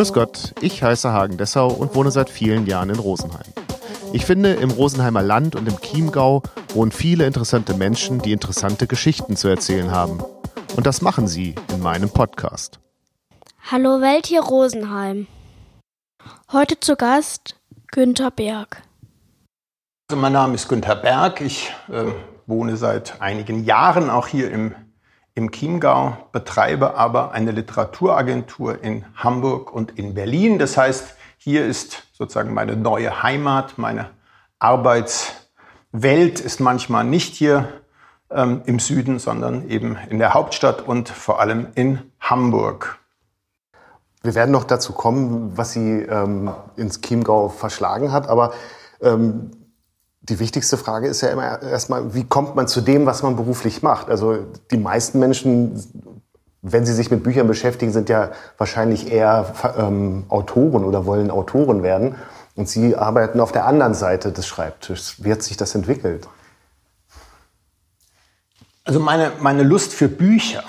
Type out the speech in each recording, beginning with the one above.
Grüß Gott, ich heiße Hagen Dessau und wohne seit vielen Jahren in Rosenheim. Ich finde, im Rosenheimer Land und im Chiemgau wohnen viele interessante Menschen, die interessante Geschichten zu erzählen haben. Und das machen sie in meinem Podcast. Hallo Welt hier Rosenheim. Heute zu Gast Günther Berg. Also mein Name ist Günther Berg. Ich äh, wohne seit einigen Jahren auch hier im, im Chiemgau, betreibe aber eine Literaturagentur in Hamburg und in Berlin. Das heißt, hier ist sozusagen meine neue Heimat, meine Arbeitswelt ist manchmal nicht hier ähm, im Süden, sondern eben in der Hauptstadt und vor allem in Hamburg. Wir werden noch dazu kommen, was Sie ähm, ins Chiemgau verschlagen hat, aber ähm, die wichtigste Frage ist ja immer erstmal, wie kommt man zu dem, was man beruflich macht? Also die meisten Menschen, wenn sie sich mit Büchern beschäftigen, sind ja wahrscheinlich eher ähm, Autoren oder wollen Autoren werden. Und Sie arbeiten auf der anderen Seite des Schreibtischs. Wie hat sich das entwickelt? Also meine, meine Lust für Bücher,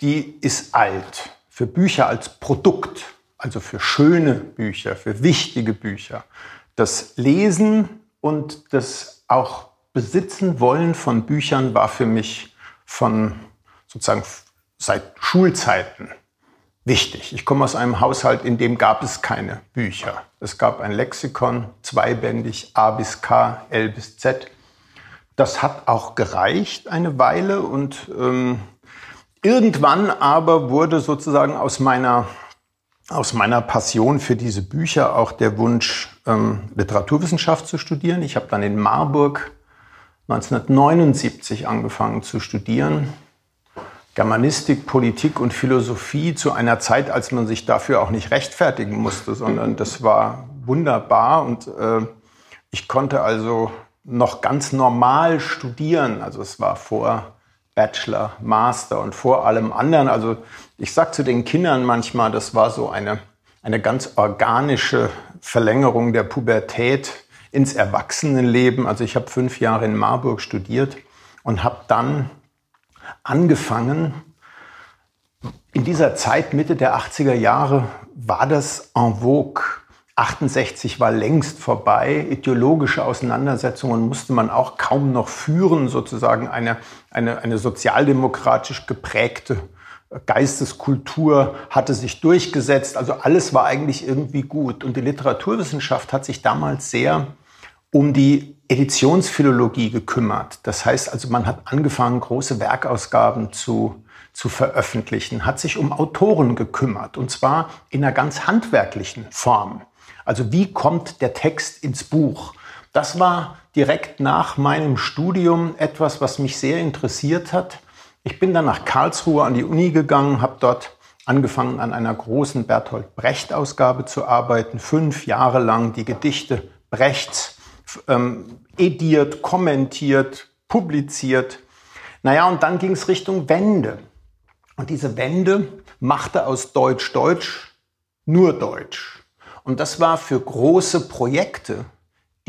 die ist alt für Bücher als Produkt, also für schöne Bücher, für wichtige Bücher. Das Lesen und das auch Besitzen wollen von Büchern war für mich von sozusagen seit Schulzeiten wichtig. Ich komme aus einem Haushalt, in dem gab es keine Bücher. Es gab ein Lexikon, zweibändig, A bis K, L bis Z. Das hat auch gereicht eine Weile und ähm, Irgendwann aber wurde sozusagen aus meiner, aus meiner Passion für diese Bücher auch der Wunsch, ähm, Literaturwissenschaft zu studieren. Ich habe dann in Marburg 1979 angefangen zu studieren. Germanistik, Politik und Philosophie zu einer Zeit, als man sich dafür auch nicht rechtfertigen musste, sondern das war wunderbar und äh, ich konnte also noch ganz normal studieren. Also es war vor Bachelor, Master und vor allem anderen. Also ich sage zu den Kindern manchmal, das war so eine, eine ganz organische Verlängerung der Pubertät ins Erwachsenenleben. Also ich habe fünf Jahre in Marburg studiert und habe dann angefangen, in dieser Zeit, Mitte der 80er Jahre, war das en vogue, 68 war längst vorbei. Ideologische Auseinandersetzungen musste man auch kaum noch führen, sozusagen eine, eine, eine sozialdemokratisch geprägte Geisteskultur hatte sich durchgesetzt. Also alles war eigentlich irgendwie gut. Und die Literaturwissenschaft hat sich damals sehr um die Editionsphilologie gekümmert. Das heißt also, man hat angefangen, große Werkausgaben zu, zu veröffentlichen, hat sich um Autoren gekümmert, und zwar in einer ganz handwerklichen Form. Also wie kommt der Text ins Buch? Das war direkt nach meinem Studium etwas, was mich sehr interessiert hat. Ich bin dann nach Karlsruhe an die Uni gegangen, habe dort angefangen an einer großen Bertolt Brecht-Ausgabe zu arbeiten, fünf Jahre lang die Gedichte Brechts ähm, ediert, kommentiert, publiziert. Naja, und dann ging es Richtung Wende. Und diese Wende machte aus Deutsch Deutsch nur Deutsch. Und das war für große Projekte,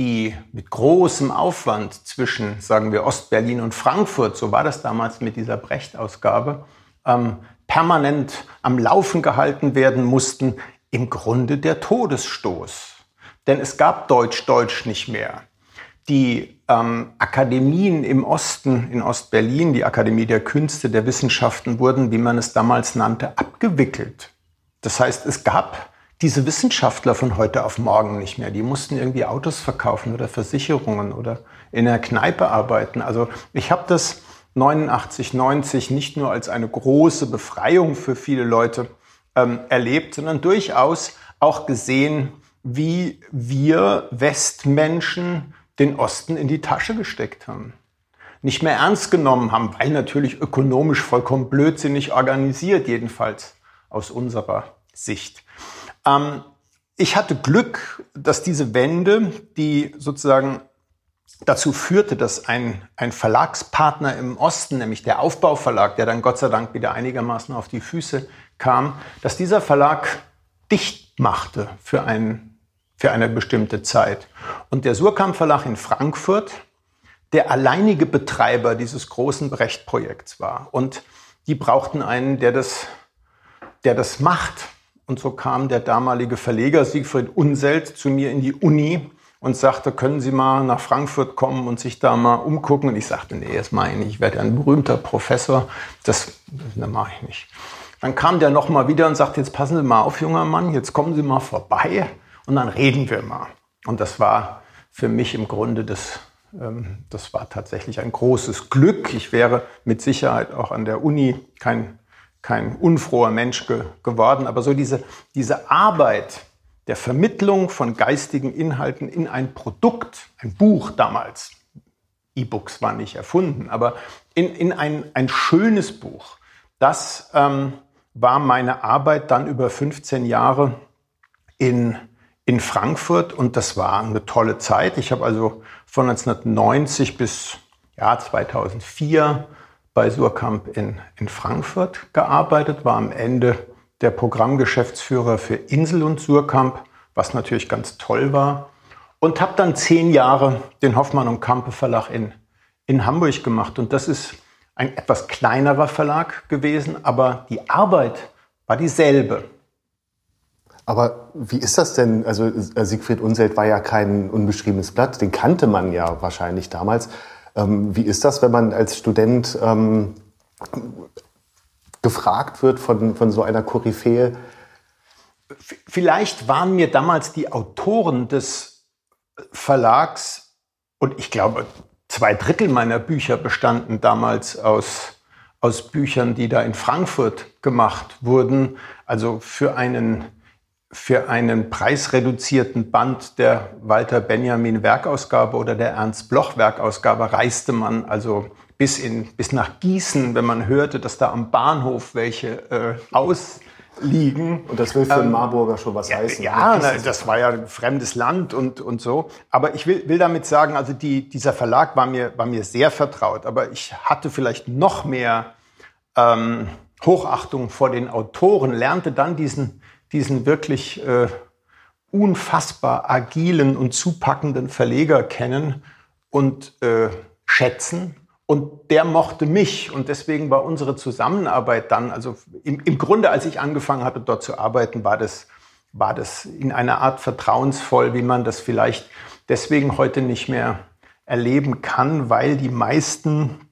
die mit großem Aufwand zwischen, sagen wir, Ostberlin und Frankfurt, so war das damals mit dieser Brecht-Ausgabe, ähm, permanent am Laufen gehalten werden mussten, im Grunde der Todesstoß. Denn es gab Deutsch-Deutsch nicht mehr. Die ähm, Akademien im Osten, in Ostberlin, die Akademie der Künste, der Wissenschaften, wurden, wie man es damals nannte, abgewickelt. Das heißt, es gab diese Wissenschaftler von heute auf morgen nicht mehr. Die mussten irgendwie Autos verkaufen oder Versicherungen oder in der Kneipe arbeiten. Also ich habe das 89, 90 nicht nur als eine große Befreiung für viele Leute ähm, erlebt, sondern durchaus auch gesehen, wie wir Westmenschen den Osten in die Tasche gesteckt haben. Nicht mehr ernst genommen haben, weil natürlich ökonomisch vollkommen blödsinnig organisiert, jedenfalls aus unserer Sicht. Ähm, ich hatte Glück, dass diese Wende, die sozusagen dazu führte, dass ein, ein Verlagspartner im Osten, nämlich der Aufbauverlag, der dann Gott sei Dank wieder einigermaßen auf die Füße kam, dass dieser Verlag dicht machte für, ein, für eine bestimmte Zeit. Und der Surkamp Verlag in Frankfurt, der alleinige Betreiber dieses großen Brecht-Projekts war. Und die brauchten einen, der das, der das macht Und so kam der damalige Verleger Siegfried Unselt zu mir in die Uni und sagte, können Sie mal nach Frankfurt kommen und sich da mal umgucken? Und ich sagte, nee, das mache ich nicht. Ich werde ein berühmter Professor. Das, das mache ich nicht. Dann kam der nochmal wieder und sagte, jetzt passen Sie mal auf, junger Mann, jetzt kommen Sie mal vorbei und dann reden wir mal. Und das war für mich im Grunde das, ähm, das war tatsächlich ein großes Glück. Ich wäre mit Sicherheit auch an der Uni kein, kein unfroher Mensch ge geworden, aber so diese, diese Arbeit, der Vermittlung von geistigen Inhalten in ein Produkt, ein Buch damals. E-Books waren nicht erfunden, aber in, in ein, ein schönes Buch. Das ähm, war meine Arbeit dann über 15 Jahre in, in Frankfurt und das war eine tolle Zeit. Ich habe also von 1990 bis ja, 2004 bei Surkamp in, in Frankfurt gearbeitet, war am Ende der Programmgeschäftsführer für Insel und Surkamp, was natürlich ganz toll war. Und habe dann zehn Jahre den Hoffmann und Kampe Verlag in, in Hamburg gemacht. Und das ist ein etwas kleinerer Verlag gewesen, aber die Arbeit war dieselbe. Aber wie ist das denn? Also äh, Siegfried Unselt war ja kein unbeschriebenes Blatt, den kannte man ja wahrscheinlich damals. Ähm, wie ist das, wenn man als Student ähm, gefragt wird von, von so einer Koryphäe. Vielleicht waren mir damals die Autoren des Verlags, und ich glaube, zwei Drittel meiner Bücher bestanden damals aus, aus Büchern, die da in Frankfurt gemacht wurden. Also für einen, für einen preisreduzierten Band der Walter Benjamin Werkausgabe oder der Ernst Bloch Werkausgabe reiste man also bis, in, bis nach Gießen, wenn man hörte, dass da am Bahnhof welche äh, ausliegen. Und das will für ähm, einen Marburger schon was ja, heißen. Ja, na, das war ja ein fremdes Land und, und so. Aber ich will, will damit sagen, also die, dieser Verlag war mir, war mir sehr vertraut. Aber ich hatte vielleicht noch mehr ähm, Hochachtung vor den Autoren, lernte dann diesen, diesen wirklich äh, unfassbar agilen und zupackenden Verleger kennen und äh, schätzen und der mochte mich und deswegen war unsere Zusammenarbeit dann, also im, im Grunde, als ich angefangen hatte, dort zu arbeiten, war das, war das in einer Art vertrauensvoll, wie man das vielleicht deswegen heute nicht mehr erleben kann, weil die meisten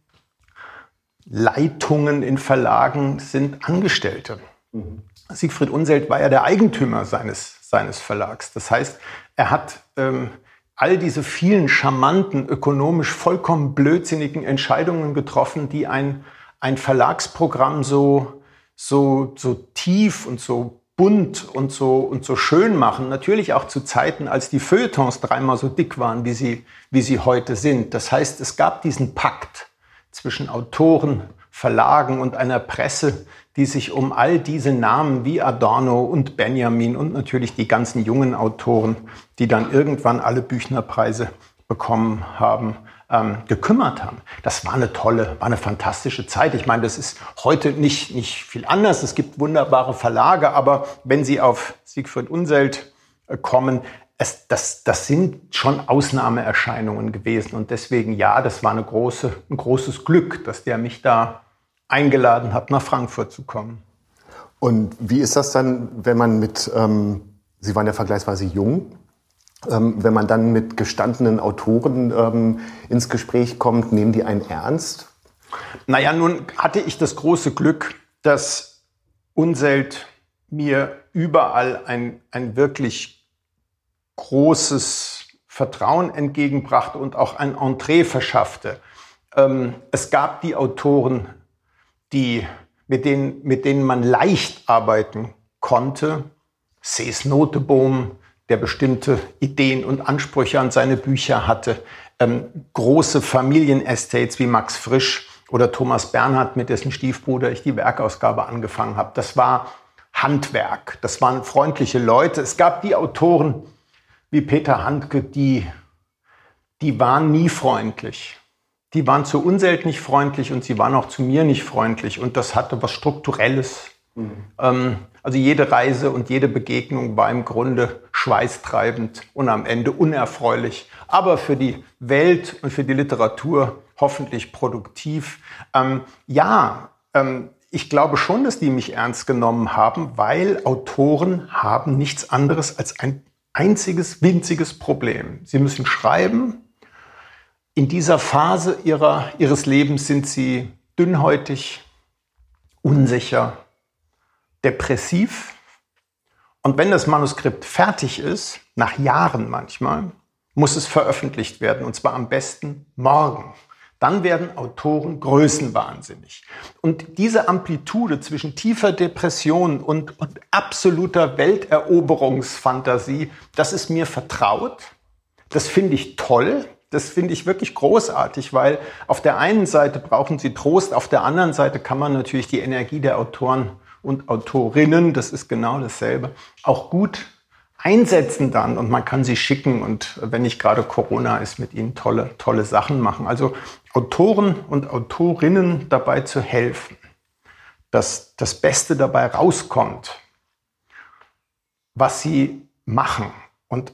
Leitungen in Verlagen sind Angestellte. Mhm. Siegfried Unselt war ja der Eigentümer seines, seines Verlags. Das heißt, er hat ähm, all diese vielen charmanten, ökonomisch vollkommen blödsinnigen Entscheidungen getroffen, die ein, ein Verlagsprogramm so, so, so tief und so bunt und so, und so schön machen. Natürlich auch zu Zeiten, als die Feuilletons dreimal so dick waren, wie sie, wie sie heute sind. Das heißt, es gab diesen Pakt zwischen Autoren, Verlagen und einer Presse, die sich um all diese Namen wie Adorno und Benjamin und natürlich die ganzen jungen Autoren, die dann irgendwann alle Büchnerpreise bekommen haben, ähm, gekümmert haben. Das war eine tolle, war eine fantastische Zeit. Ich meine, das ist heute nicht, nicht viel anders. Es gibt wunderbare Verlage, aber wenn Sie auf Siegfried Unselt äh, kommen, es, das, das sind schon Ausnahmeerscheinungen gewesen. Und deswegen, ja, das war eine große, ein großes Glück, dass der mich da eingeladen hat, nach Frankfurt zu kommen. Und wie ist das dann, wenn man mit, ähm, Sie waren ja vergleichsweise jung, ähm, wenn man dann mit gestandenen Autoren ähm, ins Gespräch kommt, nehmen die einen ernst? Naja, nun hatte ich das große Glück, dass Unselt mir überall ein, ein wirklich großes Vertrauen entgegenbrachte und auch ein Entree verschaffte. Ähm, es gab die Autoren, die, mit, denen, mit denen man leicht arbeiten konnte. Sees Notebohm, der bestimmte Ideen und Ansprüche an seine Bücher hatte. Ähm, große Familienestates wie Max Frisch oder Thomas Bernhard, mit dessen Stiefbruder ich die Werkausgabe angefangen habe. Das war Handwerk. Das waren freundliche Leute. Es gab die Autoren wie Peter Handke, die, die waren nie freundlich die waren zu Unselt nicht freundlich und sie waren auch zu mir nicht freundlich. Und das hatte was Strukturelles. Mhm. Ähm, also jede Reise und jede Begegnung war im Grunde schweißtreibend und am Ende unerfreulich. Aber für die Welt und für die Literatur hoffentlich produktiv. Ähm, ja, ähm, ich glaube schon, dass die mich ernst genommen haben, weil Autoren haben nichts anderes als ein einziges winziges Problem. Sie müssen schreiben. In dieser Phase ihrer, ihres Lebens sind sie dünnhäutig, unsicher, depressiv. Und wenn das Manuskript fertig ist, nach Jahren manchmal, muss es veröffentlicht werden, und zwar am besten morgen. Dann werden Autoren größenwahnsinnig. Und diese Amplitude zwischen tiefer Depression und, und absoluter Welteroberungsfantasie, das ist mir vertraut. Das finde ich toll. Das finde ich wirklich großartig, weil auf der einen Seite brauchen sie Trost, auf der anderen Seite kann man natürlich die Energie der Autoren und Autorinnen, das ist genau dasselbe, auch gut einsetzen dann und man kann sie schicken und wenn nicht gerade Corona ist, mit ihnen tolle, tolle Sachen machen. Also Autoren und Autorinnen dabei zu helfen, dass das Beste dabei rauskommt, was sie machen. Und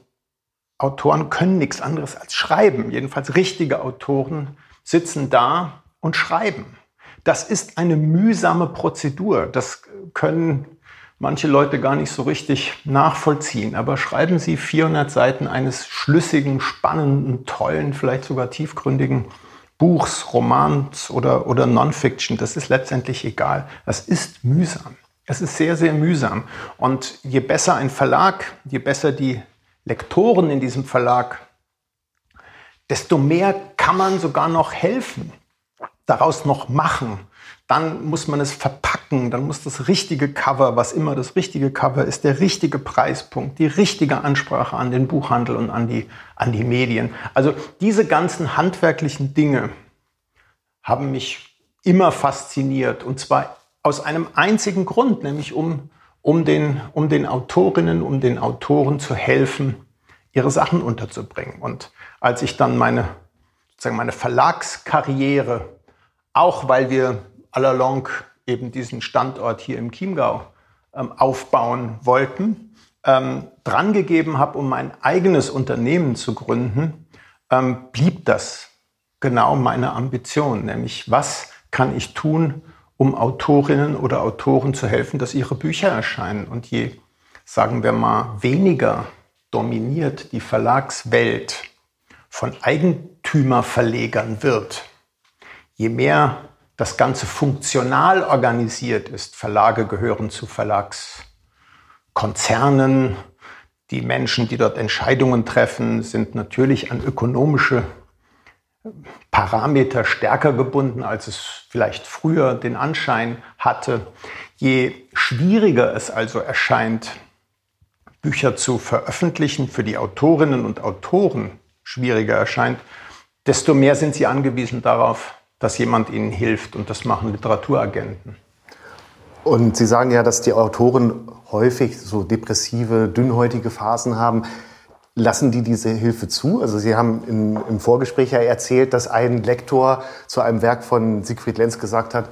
Autoren können nichts anderes als schreiben. Jedenfalls richtige Autoren sitzen da und schreiben. Das ist eine mühsame Prozedur. Das können manche Leute gar nicht so richtig nachvollziehen. Aber schreiben Sie 400 Seiten eines schlüssigen, spannenden, tollen, vielleicht sogar tiefgründigen Buchs, Romans oder, oder Non-Fiction. Das ist letztendlich egal. Das ist mühsam. Es ist sehr, sehr mühsam. Und je besser ein Verlag, je besser die Lektoren in diesem Verlag, desto mehr kann man sogar noch helfen, daraus noch machen dann muss man es verpacken, dann muss das richtige Cover, was immer das richtige Cover ist, der richtige Preispunkt, die richtige Ansprache an den Buchhandel und an die, an die Medien. Also diese ganzen handwerklichen Dinge haben mich immer fasziniert und zwar aus einem einzigen Grund, nämlich um, um, den, um den Autorinnen, um den Autoren zu helfen, ihre Sachen unterzubringen. Und als ich dann meine, sozusagen meine Verlagskarriere, auch weil wir allalong eben diesen Standort hier im Chiemgau ähm, aufbauen wollten, ähm, drangegeben habe, um mein eigenes Unternehmen zu gründen, ähm, blieb das genau meine Ambition, nämlich was kann ich tun, um Autorinnen oder Autoren zu helfen, dass ihre Bücher erscheinen. Und je, sagen wir mal, weniger dominiert die Verlagswelt von Eigentümerverlegern wird, je mehr das Ganze funktional organisiert ist. Verlage gehören zu Verlagskonzernen. Die Menschen, die dort Entscheidungen treffen, sind natürlich an ökonomische Parameter stärker gebunden, als es vielleicht früher den Anschein hatte. Je schwieriger es also erscheint, Bücher zu veröffentlichen, für die Autorinnen und Autoren schwieriger erscheint, desto mehr sind sie angewiesen darauf, dass jemand ihnen hilft und das machen Literaturagenten. Und Sie sagen ja, dass die Autoren häufig so depressive, dünnhäutige Phasen haben. Lassen die diese Hilfe zu? Also Sie haben in, im Vorgespräch ja erzählt, dass ein Lektor zu einem Werk von Siegfried Lenz gesagt hat,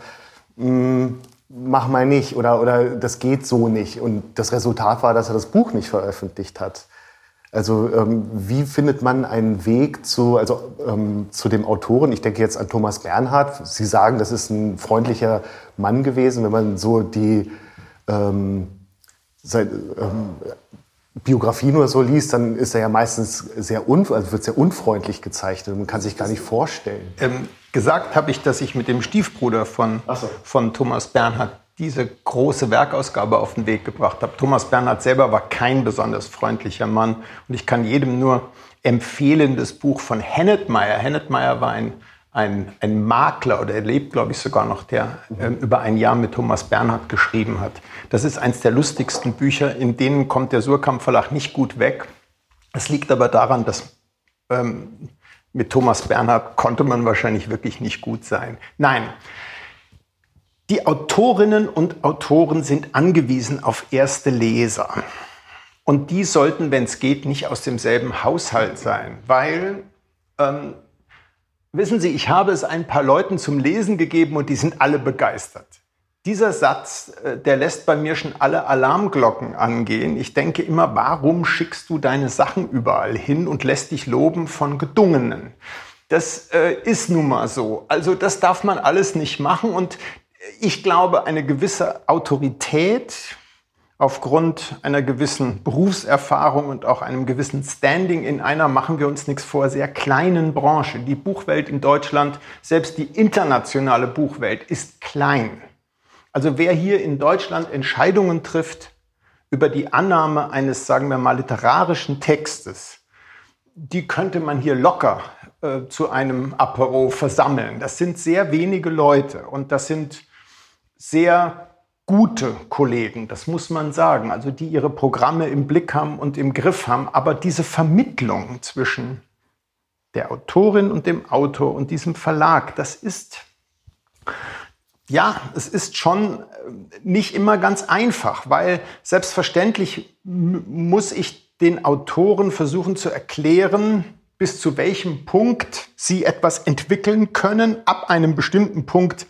mm, mach mal nicht oder, oder das geht so nicht. Und das Resultat war, dass er das Buch nicht veröffentlicht hat. Also ähm, wie findet man einen Weg zu, also, ähm, zu dem Autoren? Ich denke jetzt an Thomas Bernhard. Sie sagen, das ist ein freundlicher Mann gewesen. Wenn man so die ähm, seine, ähm, Biografie nur so liest, dann ist er ja meistens sehr, un, also wird sehr unfreundlich gezeichnet. Man kann sich gar nicht vorstellen. Ähm, gesagt habe ich, dass ich mit dem Stiefbruder von, so. von Thomas Bernhard diese große Werkausgabe auf den Weg gebracht habe. Thomas Bernhard selber war kein besonders freundlicher Mann und ich kann jedem nur empfehlen, das Buch von Hennetmeier. Hennetmeier war ein, ein, ein Makler oder er lebt, glaube ich, sogar noch, der äh, über ein Jahr mit Thomas Bernhard geschrieben hat. Das ist eines der lustigsten Bücher, in denen kommt der Surkamp Verlag nicht gut weg. Es liegt aber daran, dass ähm, mit Thomas Bernhard konnte man wahrscheinlich wirklich nicht gut sein. Nein, die Autorinnen und Autoren sind angewiesen auf erste Leser. Und die sollten, wenn es geht, nicht aus demselben Haushalt sein, weil, ähm, wissen Sie, ich habe es ein paar Leuten zum Lesen gegeben und die sind alle begeistert. Dieser Satz, äh, der lässt bei mir schon alle Alarmglocken angehen. Ich denke immer, warum schickst du deine Sachen überall hin und lässt dich loben von Gedungenen? Das äh, ist nun mal so. Also das darf man alles nicht machen und ich glaube, eine gewisse Autorität aufgrund einer gewissen Berufserfahrung und auch einem gewissen Standing in einer, machen wir uns nichts vor, sehr kleinen Branche. Die Buchwelt in Deutschland, selbst die internationale Buchwelt ist klein. Also wer hier in Deutschland Entscheidungen trifft über die Annahme eines, sagen wir mal, literarischen Textes, die könnte man hier locker äh, zu einem Apero versammeln. Das sind sehr wenige Leute und das sind sehr gute Kollegen, das muss man sagen, also die ihre Programme im Blick haben und im Griff haben, aber diese Vermittlung zwischen der Autorin und dem Autor und diesem Verlag, das ist ja, es ist schon äh, nicht immer ganz einfach, weil selbstverständlich muss ich den Autoren versuchen zu erklären, bis zu welchem Punkt sie etwas entwickeln können. Ab einem bestimmten Punkt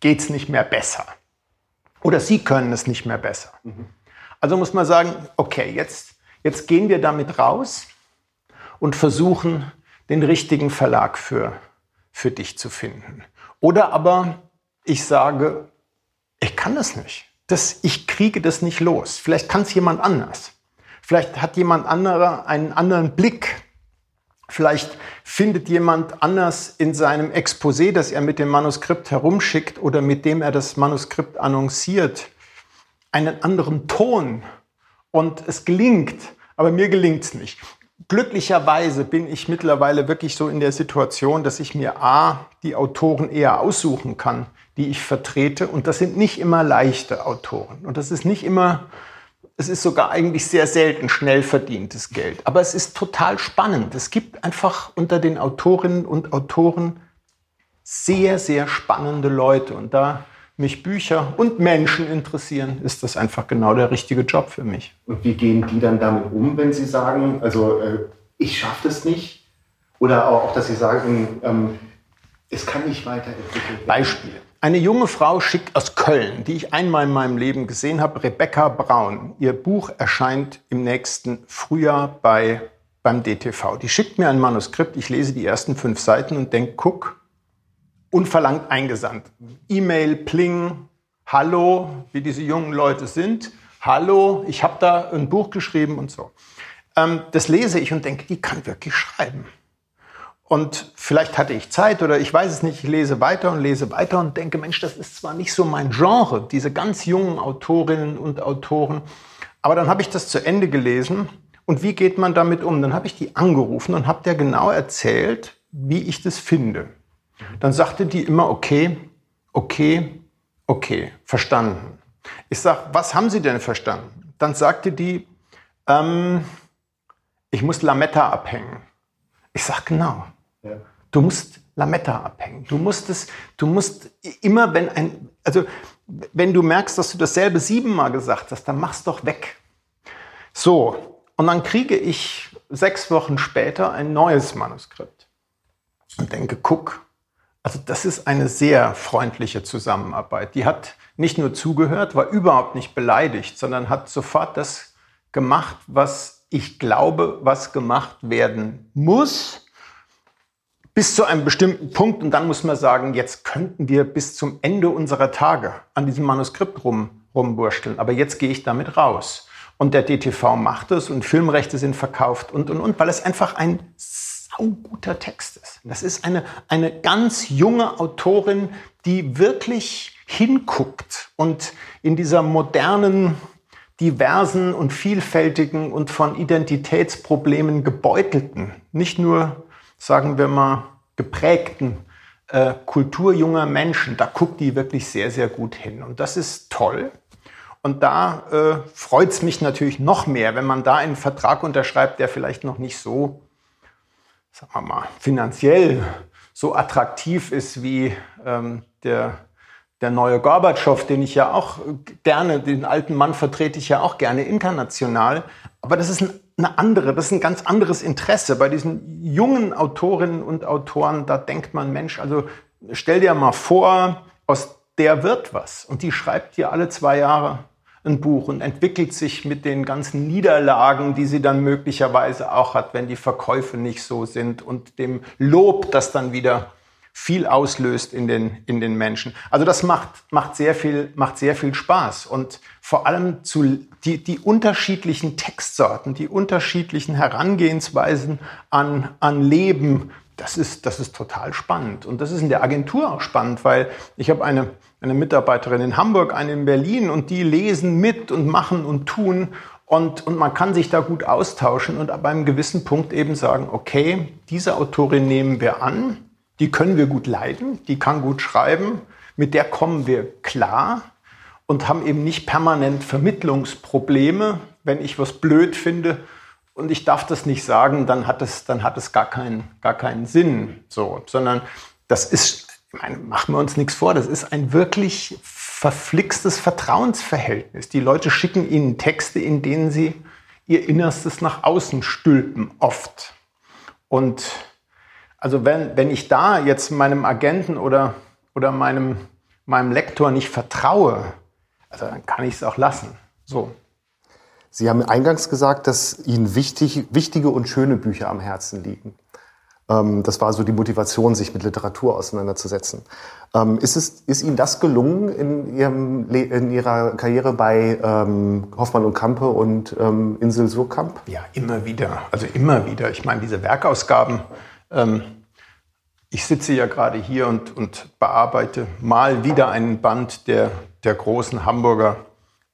geht es nicht mehr besser. Oder sie können es nicht mehr besser. Mhm. Also muss man sagen, okay, jetzt, jetzt gehen wir damit raus und versuchen, den richtigen Verlag für, für dich zu finden. Oder aber ich sage, ich kann das nicht. Das, ich kriege das nicht los. Vielleicht kann es jemand anders. Vielleicht hat jemand anderer einen anderen Blick. Vielleicht findet jemand anders in seinem Exposé, das er mit dem Manuskript herumschickt oder mit dem er das Manuskript annonciert, einen anderen Ton. Und es gelingt, aber mir gelingt es nicht. Glücklicherweise bin ich mittlerweile wirklich so in der Situation, dass ich mir A, die Autoren eher aussuchen kann, die ich vertrete. Und das sind nicht immer leichte Autoren. Und das ist nicht immer, es ist sogar eigentlich sehr selten schnell verdientes Geld. Aber es ist total spannend. Es gibt einfach unter den Autorinnen und Autoren sehr, sehr spannende Leute. Und da mich Bücher und Menschen interessieren, ist das einfach genau der richtige Job für mich. Und wie gehen die dann damit um, wenn sie sagen, also äh, ich schaffe das nicht? Oder auch, dass sie sagen, ähm, es kann nicht weiterentwickelt werden? Beispiel. Eine junge Frau schickt aus Köln, die ich einmal in meinem Leben gesehen habe, Rebecca Braun. Ihr Buch erscheint im nächsten Frühjahr bei, beim DTV. Die schickt mir ein Manuskript, ich lese die ersten fünf Seiten und denke, guck, unverlangt eingesandt. E-Mail, Pling, Hallo, wie diese jungen Leute sind. Hallo, ich habe da ein Buch geschrieben und so. Ähm, das lese ich und denke, die kann wirklich schreiben. Und vielleicht hatte ich Zeit oder ich weiß es nicht, ich lese weiter und lese weiter und denke, Mensch, das ist zwar nicht so mein Genre, diese ganz jungen Autorinnen und Autoren, aber dann habe ich das zu Ende gelesen und wie geht man damit um? Dann habe ich die angerufen und habe der genau erzählt, wie ich das finde. Dann sagte die immer, okay, okay, okay, verstanden. Ich sage, was haben Sie denn verstanden? Dann sagte die, ähm, ich muss Lametta abhängen. Ich sage, genau. Du musst Lametta abhängen. Du musst es, du musst immer, wenn ein, also wenn du merkst, dass du dasselbe siebenmal gesagt hast, dann mach's doch weg. So, und dann kriege ich sechs Wochen später ein neues Manuskript und denke, guck, also das ist eine sehr freundliche Zusammenarbeit. Die hat nicht nur zugehört, war überhaupt nicht beleidigt, sondern hat sofort das gemacht, was ich glaube, was gemacht werden muss bis zu einem bestimmten Punkt und dann muss man sagen, jetzt könnten wir bis zum Ende unserer Tage an diesem Manuskript rum, rumwursteln, aber jetzt gehe ich damit raus. Und der DTV macht es und Filmrechte sind verkauft und, und, und, weil es einfach ein sauguter Text ist. Das ist eine, eine ganz junge Autorin, die wirklich hinguckt und in dieser modernen, diversen und vielfältigen und von Identitätsproblemen gebeutelten, nicht nur sagen wir mal, geprägten äh, Kultur junger Menschen, da guckt die wirklich sehr, sehr gut hin. Und das ist toll. Und da äh, freut es mich natürlich noch mehr, wenn man da einen Vertrag unterschreibt, der vielleicht noch nicht so, sagen wir mal, finanziell so attraktiv ist wie ähm, der, der neue Gorbatschow, den ich ja auch gerne, den alten Mann vertrete ich ja auch gerne international. Aber das ist ein eine andere, das ist ein ganz anderes Interesse. Bei diesen jungen Autorinnen und Autoren, da denkt man, Mensch, also stell dir mal vor, aus der wird was. Und die schreibt dir alle zwei Jahre ein Buch und entwickelt sich mit den ganzen Niederlagen, die sie dann möglicherweise auch hat, wenn die Verkäufe nicht so sind und dem Lob, das dann wieder viel auslöst in den, in den Menschen. Also das macht, macht, sehr viel, macht sehr viel Spaß. Und vor allem zu, die, die unterschiedlichen Textsorten, die unterschiedlichen Herangehensweisen an, an Leben, das ist, das ist total spannend. Und das ist in der Agentur auch spannend, weil ich habe eine, eine Mitarbeiterin in Hamburg, eine in Berlin und die lesen mit und machen und tun. Und, und man kann sich da gut austauschen und ab einem gewissen Punkt eben sagen, okay, diese Autorin nehmen wir an, die können wir gut leiden, die kann gut schreiben, mit der kommen wir klar und haben eben nicht permanent Vermittlungsprobleme. Wenn ich was blöd finde und ich darf das nicht sagen, dann hat es, dann hat es gar, keinen, gar keinen Sinn. So, sondern das ist, ich meine, machen wir uns nichts vor, das ist ein wirklich verflixtes Vertrauensverhältnis. Die Leute schicken ihnen Texte, in denen sie ihr Innerstes nach außen stülpen, oft. Und also wenn, wenn ich da jetzt meinem Agenten oder, oder meinem, meinem Lektor nicht vertraue, also dann kann ich es auch lassen. So. Sie haben eingangs gesagt, dass Ihnen wichtig, wichtige und schöne Bücher am Herzen liegen. Ähm, das war so die Motivation, sich mit Literatur auseinanderzusetzen. Ähm, ist, es, ist Ihnen das gelungen in, Ihrem, in Ihrer Karriere bei ähm, Hoffmann und Kampe und ähm, Insel Surkamp? Ja, immer wieder. Also immer wieder. Ich meine, diese Werkausgaben, ähm, ich sitze ja gerade hier und, und bearbeite mal wieder einen Band der, der großen Hamburger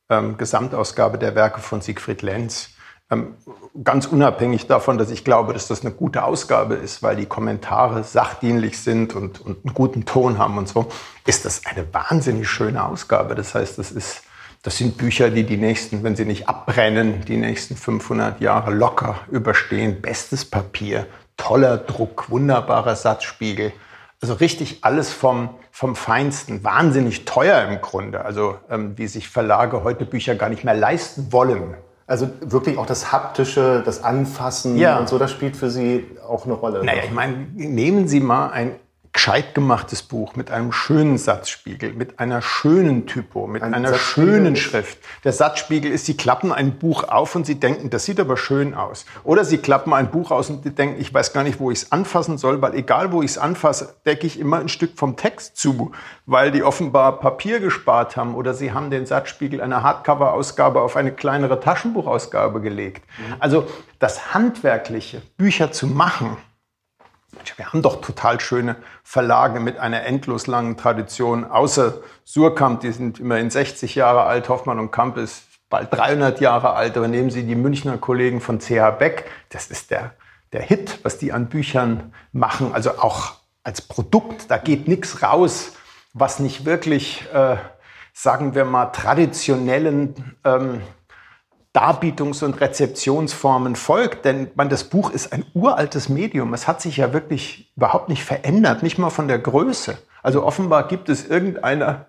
ähm, Gesamtausgabe der Werke von Siegfried Lenz. Ähm, ganz unabhängig davon, dass ich glaube, dass das eine gute Ausgabe ist, weil die Kommentare sachdienlich sind und, und einen guten Ton haben und so, ist das eine wahnsinnig schöne Ausgabe. Das heißt, das ist, das sind Bücher, die die nächsten, wenn sie nicht abbrennen, die nächsten 500 Jahre locker überstehen. Bestes Papier, toller Druck, wunderbarer Satzspiegel. Also richtig alles vom, vom Feinsten. Wahnsinnig teuer im Grunde. Also ähm, wie sich Verlage heute Bücher gar nicht mehr leisten wollen. Also wirklich auch das Haptische, das Anfassen ja. und so, das spielt für Sie auch eine Rolle. Naja, ich meine, nehmen Sie mal ein gescheit gemachtes Buch mit einem schönen Satzspiegel, mit einer schönen Typo, mit ein einer schönen Schrift. Der Satzspiegel ist, Sie klappen ein Buch auf und Sie denken, das sieht aber schön aus. Oder Sie klappen ein Buch aus und Sie denken, ich weiß gar nicht, wo ich es anfassen soll, weil egal, wo ich es anfasse, decke ich immer ein Stück vom Text zu, weil die offenbar Papier gespart haben oder Sie haben den Satzspiegel einer Hardcover-Ausgabe auf eine kleinere Taschenbuchausgabe gelegt. Mhm. Also das Handwerkliche, Bücher zu machen, wir haben doch total schöne Verlage mit einer endlos langen Tradition, außer Surkamp, die sind immerhin 60 Jahre alt, Hoffmann und Kamp ist bald 300 Jahre alt, aber nehmen Sie die Münchner Kollegen von CH Beck, das ist der, der Hit, was die an Büchern machen, also auch als Produkt, da geht nichts raus, was nicht wirklich, äh, sagen wir mal, traditionellen ähm, Darbietungs- und Rezeptionsformen folgt. Denn man, das Buch ist ein uraltes Medium. Es hat sich ja wirklich überhaupt nicht verändert, nicht mal von der Größe. Also offenbar gibt es irgendeine,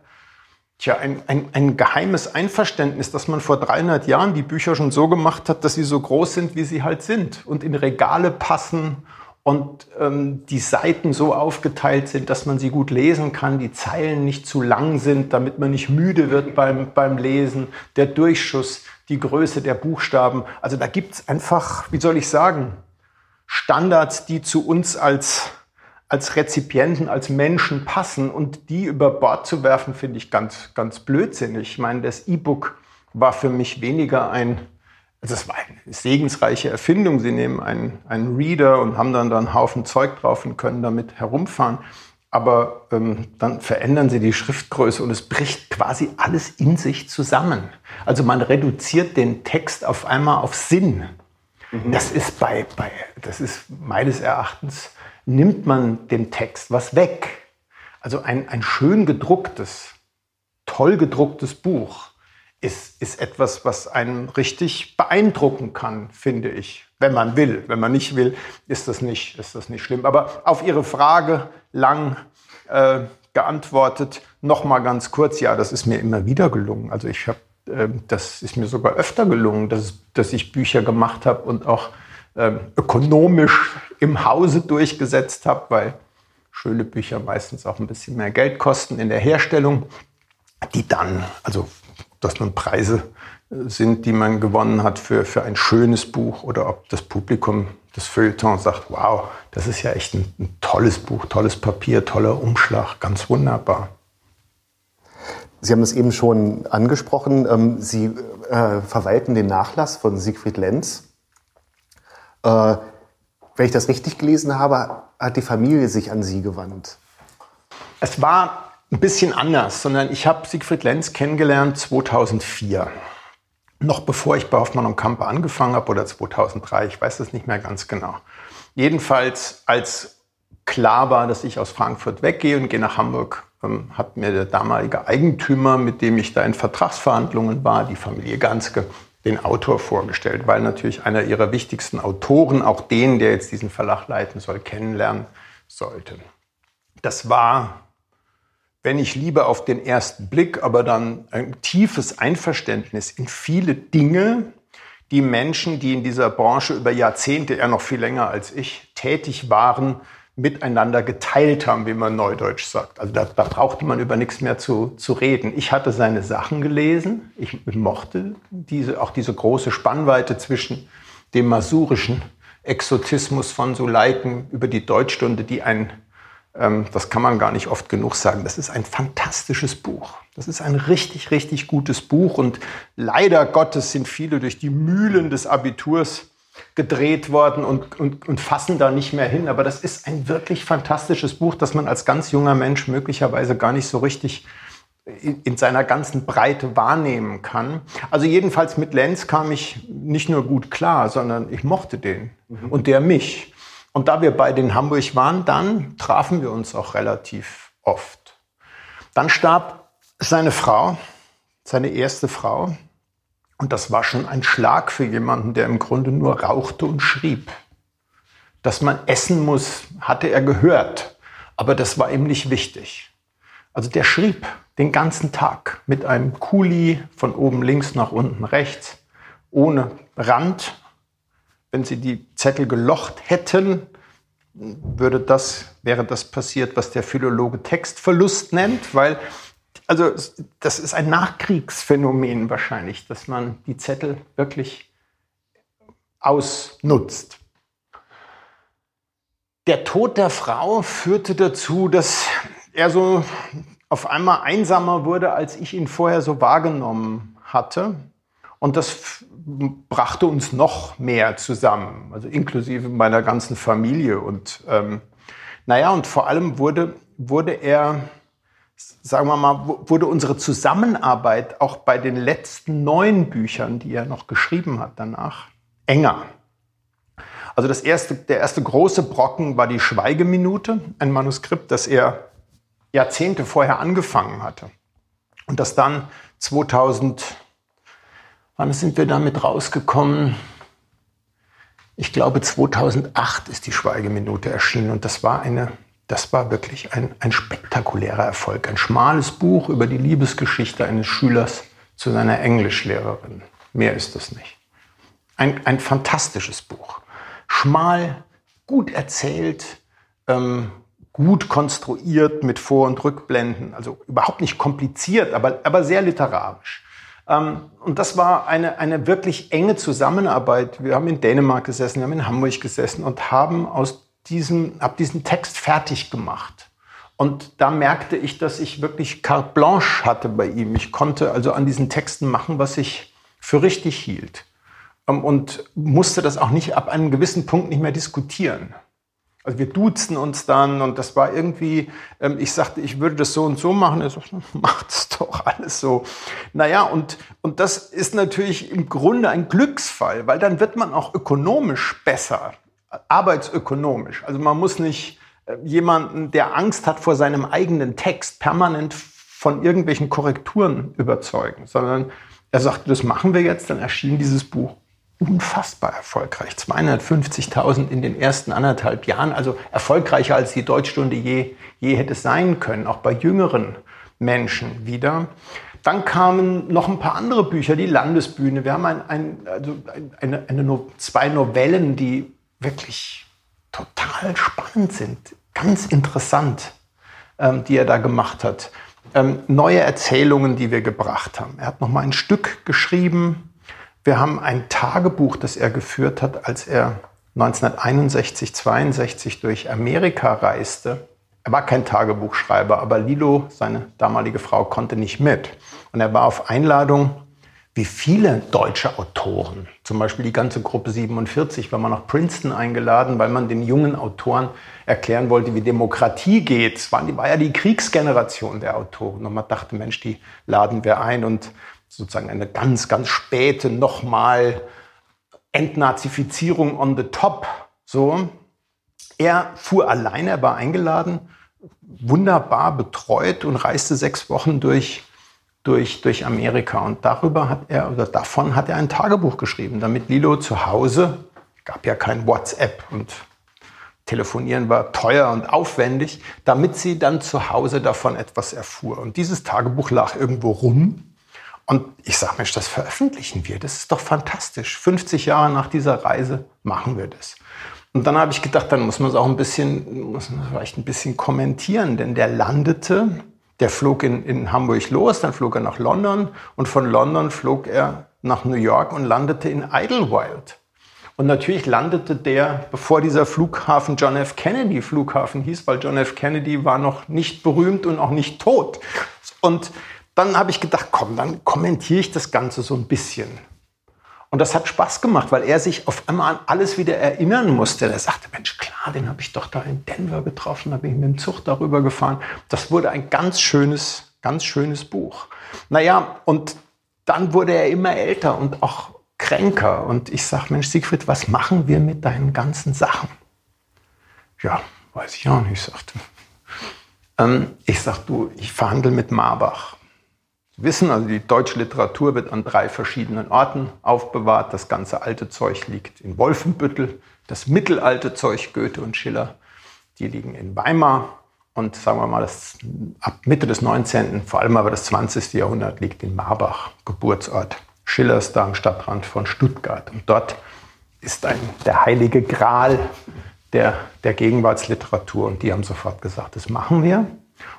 tja, ein, ein, ein geheimes Einverständnis, dass man vor 300 Jahren die Bücher schon so gemacht hat, dass sie so groß sind, wie sie halt sind und in Regale passen und ähm, die Seiten so aufgeteilt sind, dass man sie gut lesen kann, die Zeilen nicht zu lang sind, damit man nicht müde wird beim, beim Lesen, der Durchschuss die Größe der Buchstaben. Also da gibt es einfach, wie soll ich sagen, Standards, die zu uns als, als Rezipienten, als Menschen passen und die über Bord zu werfen, finde ich ganz, ganz blödsinnig. Ich meine, das E-Book war für mich weniger ein, also es war eine segensreiche Erfindung. Sie nehmen einen, einen Reader und haben dann da einen Haufen Zeug drauf und können damit herumfahren aber ähm, dann verändern sie die Schriftgröße und es bricht quasi alles in sich zusammen. Also man reduziert den Text auf einmal auf Sinn. Mhm. Das ist bei, bei, das ist meines Erachtens, nimmt man dem Text was weg. Also ein, ein schön gedrucktes, toll gedrucktes Buch ist, ist etwas, was einen richtig beeindrucken kann, finde ich. Wenn man will. Wenn man nicht will, ist das nicht, ist das nicht schlimm. Aber auf Ihre Frage lang äh, geantwortet, noch mal ganz kurz. Ja, das ist mir immer wieder gelungen. Also ich habe, äh, das ist mir sogar öfter gelungen, dass, dass ich Bücher gemacht habe und auch äh, ökonomisch im Hause durchgesetzt habe, weil schöne Bücher meistens auch ein bisschen mehr Geld kosten in der Herstellung, die dann, also dass man Preise sind, die man gewonnen hat für, für ein schönes Buch oder ob das Publikum das Feuilleton sagt, wow, das ist ja echt ein, ein tolles Buch, tolles Papier, toller Umschlag, ganz wunderbar. Sie haben es eben schon angesprochen. Ähm, Sie äh, verwalten den Nachlass von Siegfried Lenz. Äh, wenn ich das richtig gelesen habe, hat die Familie sich an Sie gewandt. Es war ein bisschen anders, sondern ich habe Siegfried Lenz kennengelernt 2004. Noch bevor ich bei Hoffmann und Kampe angefangen habe oder 2003, ich weiß das nicht mehr ganz genau. Jedenfalls, als klar war, dass ich aus Frankfurt weggehe und gehe nach Hamburg, ähm, hat mir der damalige Eigentümer, mit dem ich da in Vertragsverhandlungen war, die Familie Ganske, den Autor vorgestellt, weil natürlich einer ihrer wichtigsten Autoren, auch den, der jetzt diesen Verlag leiten soll, kennenlernen sollte. Das war, wenn ich lieber auf den ersten Blick, aber dann ein tiefes Einverständnis in viele Dinge, die Menschen, die in dieser Branche über Jahrzehnte, eher noch viel länger als ich, tätig waren, miteinander geteilt haben, wie man neudeutsch sagt. Also da, da, brauchte man über nichts mehr zu, zu reden. Ich hatte seine Sachen gelesen. Ich mochte diese, auch diese große Spannweite zwischen dem masurischen Exotismus von Suleiten über die Deutschstunde, die ein, ähm, das kann man gar nicht oft genug sagen, das ist ein fantastisches Buch. Das ist ein richtig, richtig gutes Buch und leider Gottes sind viele durch die Mühlen des Abiturs gedreht worden und, und, und fassen da nicht mehr hin. Aber das ist ein wirklich fantastisches Buch, das man als ganz junger Mensch möglicherweise gar nicht so richtig in, in seiner ganzen Breite wahrnehmen kann. Also jedenfalls mit Lenz kam ich nicht nur gut klar, sondern ich mochte den mhm. und der mich. Und da wir beide in Hamburg waren, dann trafen wir uns auch relativ oft. Dann starb seine Frau, seine erste Frau, und das war schon ein Schlag für jemanden, der im Grunde nur rauchte und schrieb. Dass man essen muss, hatte er gehört, aber das war ihm nicht wichtig. Also der schrieb den ganzen Tag mit einem Kuli von oben links nach unten rechts, ohne Rand. Wenn sie die Zettel gelocht hätten, würde das, wäre das passiert, was der Philologe Textverlust nennt, weil also das ist ein Nachkriegsphänomen wahrscheinlich, dass man die Zettel wirklich ausnutzt. Der Tod der Frau führte dazu, dass er so auf einmal einsamer wurde, als ich ihn vorher so wahrgenommen hatte. Und das brachte uns noch mehr zusammen, also inklusive meiner ganzen Familie. Und ähm, naja, und vor allem wurde, wurde er sagen wir mal, wurde unsere Zusammenarbeit auch bei den letzten neun Büchern, die er noch geschrieben hat danach, enger. Also das erste, der erste große Brocken war die Schweigeminute, ein Manuskript, das er Jahrzehnte vorher angefangen hatte. Und das dann 2000, wann sind wir damit rausgekommen? Ich glaube 2008 ist die Schweigeminute erschienen und das war eine das war wirklich ein, ein spektakulärer Erfolg. Ein schmales Buch über die Liebesgeschichte eines Schülers zu seiner Englischlehrerin. Mehr ist es nicht. Ein, ein fantastisches Buch. Schmal, gut erzählt, ähm, gut konstruiert mit Vor- und Rückblenden. Also überhaupt nicht kompliziert, aber, aber sehr literarisch. Ähm, und das war eine, eine wirklich enge Zusammenarbeit. Wir haben in Dänemark gesessen, wir haben in Hamburg gesessen und haben aus diesen, habe diesen Text fertig gemacht. Und da merkte ich, dass ich wirklich carte blanche hatte bei ihm. Ich konnte also an diesen Texten machen, was ich für richtig hielt. Ähm, und musste das auch nicht ab einem gewissen Punkt nicht mehr diskutieren. Also wir duzen uns dann und das war irgendwie, ähm, ich sagte, ich würde das so und so machen. Er sagte, macht es doch alles so. Naja, und, und das ist natürlich im Grunde ein Glücksfall, weil dann wird man auch ökonomisch besser arbeitsökonomisch. Also man muss nicht äh, jemanden, der Angst hat vor seinem eigenen Text, permanent von irgendwelchen Korrekturen überzeugen, sondern er sagt, das machen wir jetzt, dann erschien dieses Buch unfassbar erfolgreich. 250.000 in den ersten anderthalb Jahren, also erfolgreicher als die Deutschstunde je, je hätte sein können, auch bei jüngeren Menschen wieder. Dann kamen noch ein paar andere Bücher, die Landesbühne. Wir haben ein, ein, also eine, eine, zwei Novellen, die wirklich total spannend sind, ganz interessant, ähm, die er da gemacht hat. ähm, neue Erzählungen, die wir gebracht haben. Er hat noch mal ein Stück geschrieben. Wir haben ein Tagebuch, das er geführt hat, als er 1961, 62 durch Amerika reiste. Er war kein Tagebuchschreiber, aber Lilo, seine damalige Frau, konnte nicht mit. Und er war auf Einladung wie viele deutsche Autoren, zum Beispiel die ganze Gruppe 47, war man nach Princeton eingeladen, weil man den jungen Autoren erklären wollte, wie Demokratie geht. Es war, ja die Kriegsgeneration der Autoren. Und man dachte, Mensch, die laden wir ein und sozusagen eine ganz, ganz späte nochmal Entnazifizierung on the top. So. Er fuhr alleine, er war eingeladen, wunderbar betreut und reiste sechs Wochen durch durch, durch Amerika. Und darüber hat er, oder davon hat er ein Tagebuch geschrieben, damit Lilo zu Hause, gab ja kein WhatsApp und Telefonieren war teuer und aufwendig, damit sie dann zu Hause davon etwas erfuhr. Und dieses Tagebuch lag irgendwo rum. Und ich sage, Mensch, das veröffentlichen wir. Das ist doch fantastisch. 50 Jahre nach dieser Reise machen wir das. Und dann habe ich gedacht, dann muss man es auch ein bisschen, muss man vielleicht ein bisschen kommentieren, denn der landete der flog in, in Hamburg los, dann flog er nach London und von London flog er nach New York und landete in Idlewild. Und natürlich landete der, bevor dieser Flughafen John F. Kennedy Flughafen hieß, weil John F. Kennedy war noch nicht berühmt und auch nicht tot. Und dann habe ich gedacht, komm, dann kommentiere ich das Ganze so ein bisschen. Und das hat Spaß gemacht, weil er sich auf einmal an alles wieder erinnern musste. Er sagte, Mensch, klar, den habe ich doch da in Denver getroffen, da bin ich mit dem Zug darüber gefahren. Das wurde ein ganz schönes, ganz schönes Buch. Naja, und dann wurde er immer älter und auch kränker. Und ich sage, Mensch, Siegfried, was machen wir mit deinen ganzen Sachen? Ja, weiß ich auch nicht, sagte. Ähm, ich sag, du, ich verhandle mit Marbach wissen. Also die deutsche Literatur wird an drei verschiedenen Orten aufbewahrt. Das ganze alte Zeug liegt in Wolfenbüttel. Das mittelalte Zeug, Goethe und Schiller, die liegen in Weimar. Und sagen wir mal, das, ab Mitte des 19., vor allem aber das 20. Jahrhundert, liegt in Marbach, Geburtsort Schillers, da am Stadtrand von Stuttgart. Und dort ist ein, der heilige Gral der, der Gegenwartsliteratur. Und die haben sofort gesagt, das machen wir.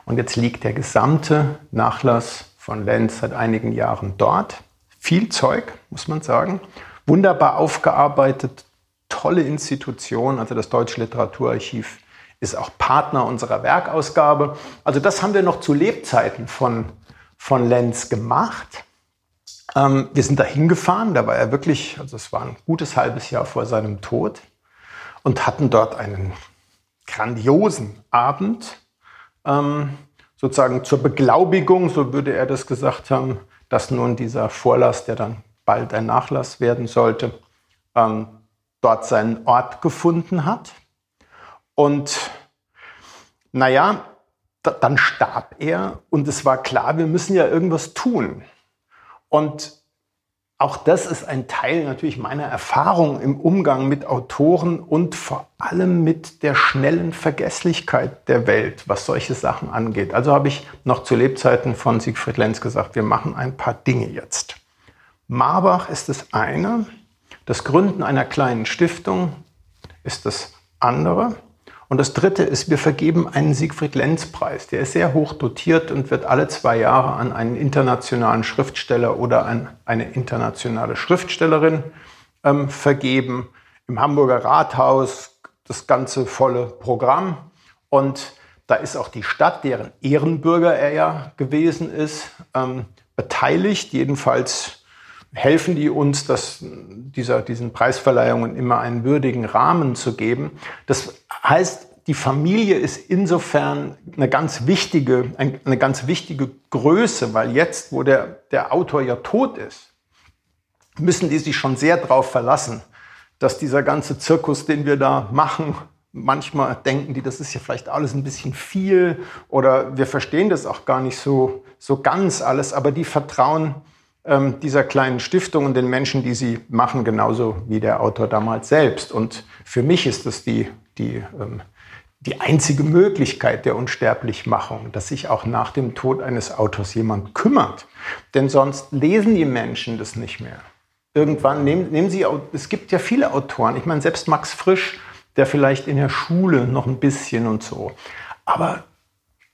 Und jetzt liegt der gesamte Nachlass von Lenz seit einigen Jahren dort. Viel Zeug, muss man sagen. Wunderbar aufgearbeitet, tolle Institution. Also das Deutsche Literaturarchiv ist auch Partner unserer Werkausgabe. Also das haben wir noch zu Lebzeiten von, von Lenz gemacht. Ähm, wir sind da hingefahren, da war er wirklich, also es war ein gutes halbes Jahr vor seinem Tod und hatten dort einen grandiosen Abend. Ähm, sozusagen zur Beglaubigung, so würde er das gesagt haben, dass nun dieser Vorlass, der dann bald ein Nachlass werden sollte, ähm, dort seinen Ort gefunden hat. Und naja, dann starb er und es war klar, wir müssen ja irgendwas tun. Und auch das ist ein Teil natürlich meiner Erfahrung im Umgang mit Autoren und vor allem mit der schnellen Vergesslichkeit der Welt, was solche Sachen angeht. Also habe ich noch zu Lebzeiten von Siegfried Lenz gesagt, wir machen ein paar Dinge jetzt. Marbach ist das eine, das Gründen einer kleinen Stiftung ist das andere. Und das Dritte ist, wir vergeben einen Siegfried-Lenz-Preis. Der ist sehr hoch dotiert und wird alle zwei Jahre an einen internationalen Schriftsteller oder an eine internationale Schriftstellerin ähm, vergeben. Im Hamburger Rathaus das ganze volle Programm. Und da ist auch die Stadt, deren Ehrenbürger er ja gewesen ist, ähm, beteiligt. Jedenfalls helfen die uns, das, dieser, diesen Preisverleihungen immer einen würdigen Rahmen zu geben. Das heißt, die Familie ist insofern eine ganz wichtige, eine ganz wichtige Größe, weil jetzt, wo der, der Autor ja tot ist, müssen die sich schon sehr darauf verlassen, dass dieser ganze Zirkus, den wir da machen, manchmal denken die, das ist ja vielleicht alles ein bisschen viel oder wir verstehen das auch gar nicht so, so ganz alles, aber die vertrauen ähm, dieser kleinen Stiftung und den Menschen, die sie machen, genauso wie der Autor damals selbst. Und für mich ist das die die, ähm, die einzige Möglichkeit der Unsterblichmachung, dass sich auch nach dem Tod eines Autors jemand kümmert. Denn sonst lesen die Menschen das nicht mehr. Irgendwann nehmen, nehmen sie, es gibt ja viele Autoren, ich meine, selbst Max Frisch, der vielleicht in der Schule noch ein bisschen und so. Aber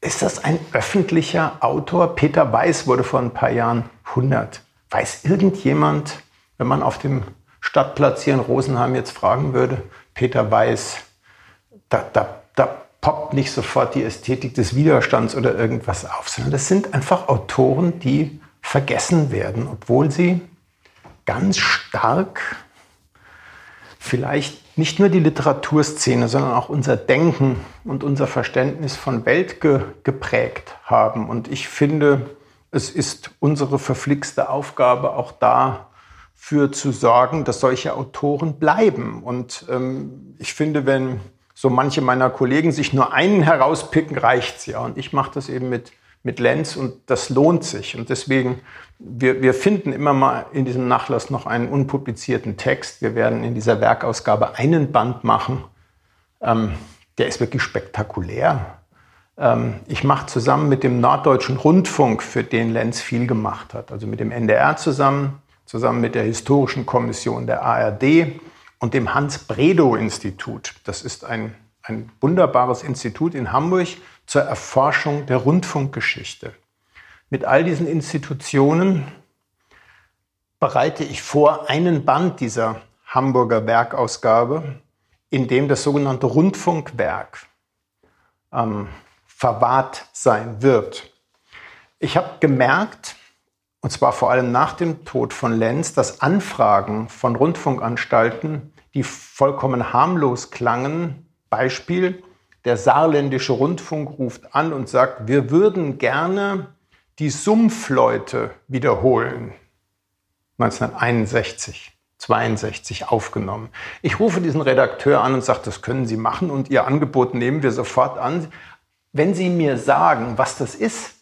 ist das ein öffentlicher Autor? Peter Weiß wurde vor ein paar Jahren 100. Weiß irgendjemand, wenn man auf dem Stadtplatz hier in Rosenheim jetzt fragen würde, Peter Weiß, da, da, da poppt nicht sofort die Ästhetik des Widerstands oder irgendwas auf, sondern das sind einfach Autoren, die vergessen werden, obwohl sie ganz stark vielleicht nicht nur die Literaturszene, sondern auch unser Denken und unser Verständnis von Welt ge geprägt haben. Und ich finde, es ist unsere verflixte Aufgabe, auch dafür zu sorgen, dass solche Autoren bleiben. Und ähm, ich finde, wenn so manche meiner Kollegen sich nur einen herauspicken, reicht's ja. Und ich mache das eben mit, mit Lenz und das lohnt sich. Und deswegen, wir, wir finden immer mal in diesem Nachlass noch einen unpublizierten Text. Wir werden in dieser Werkausgabe einen Band machen. Ähm, der ist wirklich spektakulär. Ähm, ich mache zusammen mit dem Norddeutschen Rundfunk, für den Lenz viel gemacht hat, also mit dem NDR zusammen, zusammen mit der Historischen Kommission der ARD und dem Hans-Bredow-Institut. Das ist ein, ein wunderbares Institut in Hamburg zur Erforschung der Rundfunkgeschichte. Mit all diesen Institutionen bereite ich vor einen Band dieser Hamburger Werkausgabe, in dem das sogenannte Rundfunkwerk ähm, verwahrt sein wird. Ich habe gemerkt, und zwar vor allem nach dem Tod von Lenz, dass Anfragen von Rundfunkanstalten, die vollkommen harmlos klangen, Beispiel, der saarländische Rundfunk ruft an und sagt, wir würden gerne die Sumpfleute wiederholen. 1961, 62 aufgenommen. Ich rufe diesen Redakteur an und sage, das können Sie machen und Ihr Angebot nehmen wir sofort an. Wenn Sie mir sagen, was das ist,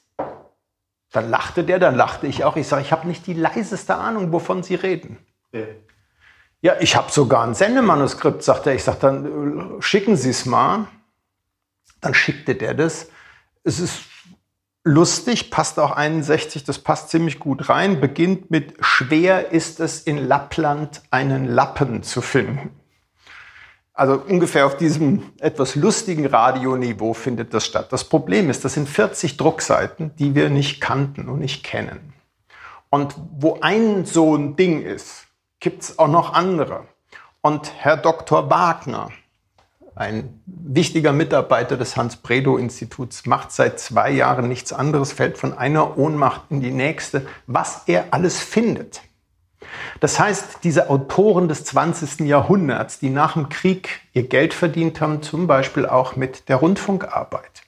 dann lachte der, dann lachte ich auch. Ich sage, ich habe nicht die leiseste Ahnung, wovon Sie reden. Ja, ja ich habe sogar ein Sendemanuskript, sagt er. Ich sage, dann äh, schicken Sie es mal. Dann schickte der das. Es ist lustig, passt auch 61, das passt ziemlich gut rein. Beginnt mit Schwer ist es in Lappland einen Lappen zu finden. Also ungefähr auf diesem etwas lustigen Radioniveau findet das statt. Das Problem ist, das sind 40 Druckseiten, die wir nicht kannten und nicht kennen. Und wo ein so ein Ding ist, gibt es auch noch andere. Und Herr Dr. Wagner, ein wichtiger Mitarbeiter des Hans-Bredow-Instituts, macht seit zwei Jahren nichts anderes, fällt von einer Ohnmacht in die nächste, was er alles findet. Das heißt, diese Autoren des 20. Jahrhunderts, die nach dem Krieg ihr Geld verdient haben, zum Beispiel auch mit der Rundfunkarbeit.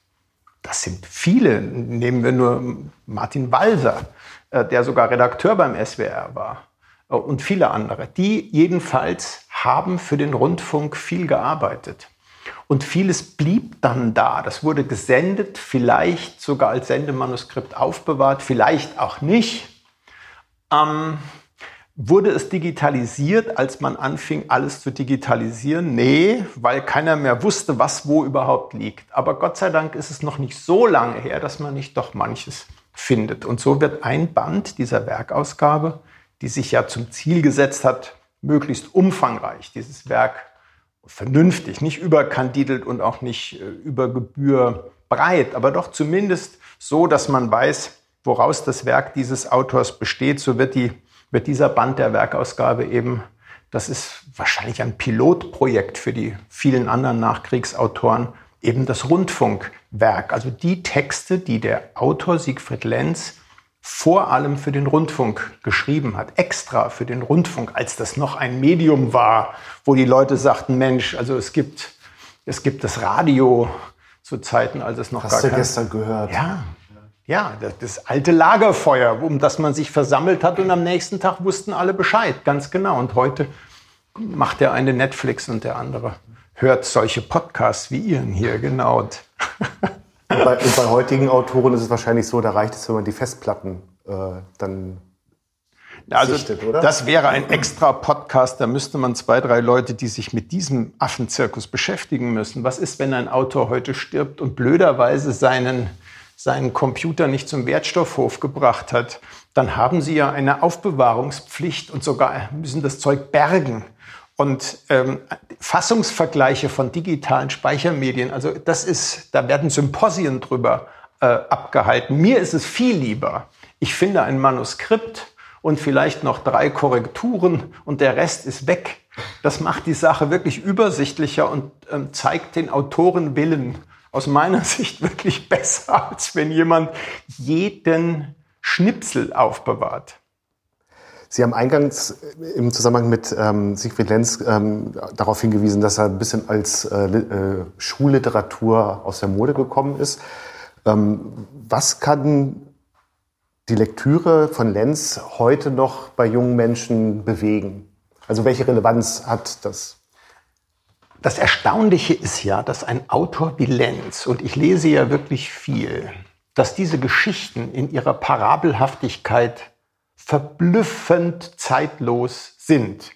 Das sind viele. Nehmen wir nur Martin Walser, äh, der sogar Redakteur beim SWR war äh, und viele andere. Die jedenfalls haben für den Rundfunk viel gearbeitet. Und vieles blieb dann da. Das wurde gesendet, vielleicht sogar als Sendemanuskript aufbewahrt, vielleicht auch nicht. Ähm, Wurde es digitalisiert, als man anfing, alles zu digitalisieren? Nee, weil keiner mehr wusste, was wo überhaupt liegt. Aber Gott sei Dank ist es noch nicht so lange her, dass man nicht doch manches findet. Und so wird ein Band dieser Werkausgabe, die sich ja zum Ziel gesetzt hat, möglichst umfangreich dieses Werk vernünftig, nicht überkandidelt und auch nicht äh, über Gebühr breit, aber doch zumindest so, dass man weiß, woraus das Werk dieses Autors besteht. So wird die wird dieser Band der Werkausgabe eben, das ist wahrscheinlich ein Pilotprojekt für die vielen anderen Nachkriegsautoren, eben das Rundfunkwerk. Also die Texte, die der Autor Siegfried Lenz vor allem für den Rundfunk geschrieben hat, extra für den Rundfunk, als das noch ein Medium war, wo die Leute sagten, Mensch, also es gibt, es gibt das Radio zu Zeiten, als es noch Hast gar du kein... gestern gehört? Ja, ja, das, das, alte Lagerfeuer, um das man sich versammelt hat und am nächsten Tag wussten alle Bescheid, ganz genau. Und heute macht der eine Netflix und der andere hört solche Podcasts wie Ihren hier, genau. Und bei, und bei heutigen Autoren ist es wahrscheinlich so, da reicht es, wenn man die Festplatten äh, dann also sichtet, oder? Das wäre ein extra Podcast, da müsste man zwei, drei Leute, die sich mit diesem Affenzirkus beschäftigen müssen. Was ist, wenn ein Autor heute stirbt und blöderweise seinen seinen Computer nicht zum Wertstoffhof gebracht hat, dann haben Sie ja eine Aufbewahrungspflicht und sogar müssen das Zeug bergen. Und ähm, Fassungsvergleiche von digitalen Speichermedien, also das ist, da werden Symposien drüber äh, abgehalten. Mir ist es viel lieber. Ich finde ein Manuskript und vielleicht noch drei Korrekturen und der Rest ist weg. Das macht die Sache wirklich übersichtlicher und ähm, zeigt den Autorenwillen aus meiner Sicht wirklich besser, als wenn jemand jeden Schnipsel aufbewahrt. Sie haben eingangs im Zusammenhang mit ähm, Siegfried Lenz ähm, darauf hingewiesen, dass er ein bisschen als äh, äh, Schulliteratur aus der Mode gekommen ist. Ähm, was kann die Lektüre von Lenz heute noch bei jungen Menschen bewegen? Also welche Relevanz hat das? Das Erstaunliche ist ja, dass ein Autor wie Lenz, und ich lese ja wirklich viel, dass diese Geschichten in ihrer Parabelhaftigkeit verblüffend zeitlos sind.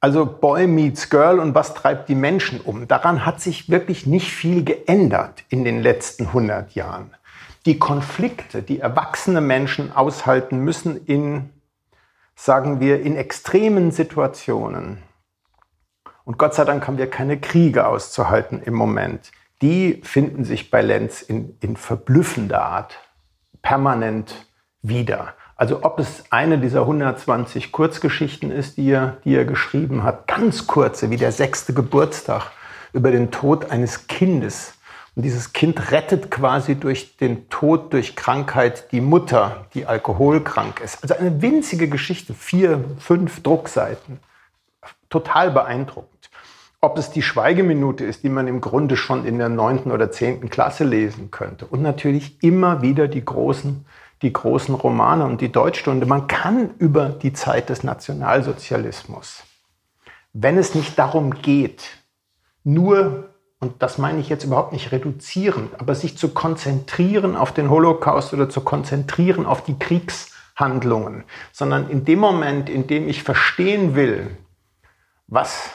Also Boy meets Girl und was treibt die Menschen um? Daran hat sich wirklich nicht viel geändert in den letzten 100 Jahren. Die Konflikte, die erwachsene Menschen aushalten müssen in, sagen wir, in extremen Situationen. Und Gott sei Dank haben wir keine Kriege auszuhalten im Moment. Die finden sich bei Lenz in, in verblüffender Art permanent wieder. Also ob es eine dieser 120 Kurzgeschichten ist, die er, die er geschrieben hat, ganz kurze, wie der sechste Geburtstag über den Tod eines Kindes. Und dieses Kind rettet quasi durch den Tod, durch Krankheit die Mutter, die alkoholkrank ist. Also eine winzige Geschichte, vier, fünf Druckseiten. Total beeindruckend. Ob es die Schweigeminute ist, die man im Grunde schon in der neunten oder zehnten Klasse lesen könnte. Und natürlich immer wieder die großen die großen Romane und die Deutschstunde. Man kann über die Zeit des Nationalsozialismus, wenn es nicht darum geht, nur, und das meine ich jetzt überhaupt nicht reduzierend, aber sich zu konzentrieren auf den Holocaust oder zu konzentrieren auf die Kriegshandlungen, sondern in dem Moment, in dem ich verstehen will, was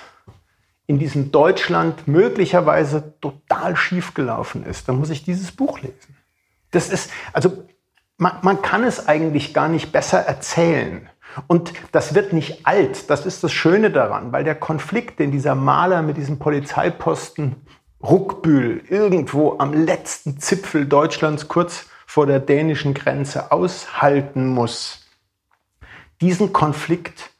in diesem Deutschland möglicherweise total schiefgelaufen ist, dann muss ich dieses Buch lesen. Das ist, also man, man kann es eigentlich gar nicht besser erzählen. Und das wird nicht alt, das ist das Schöne daran, weil der Konflikt, den dieser Maler mit diesem Polizeiposten Ruckbühl irgendwo am letzten Zipfel Deutschlands kurz vor der dänischen Grenze aushalten muss, diesen Konflikt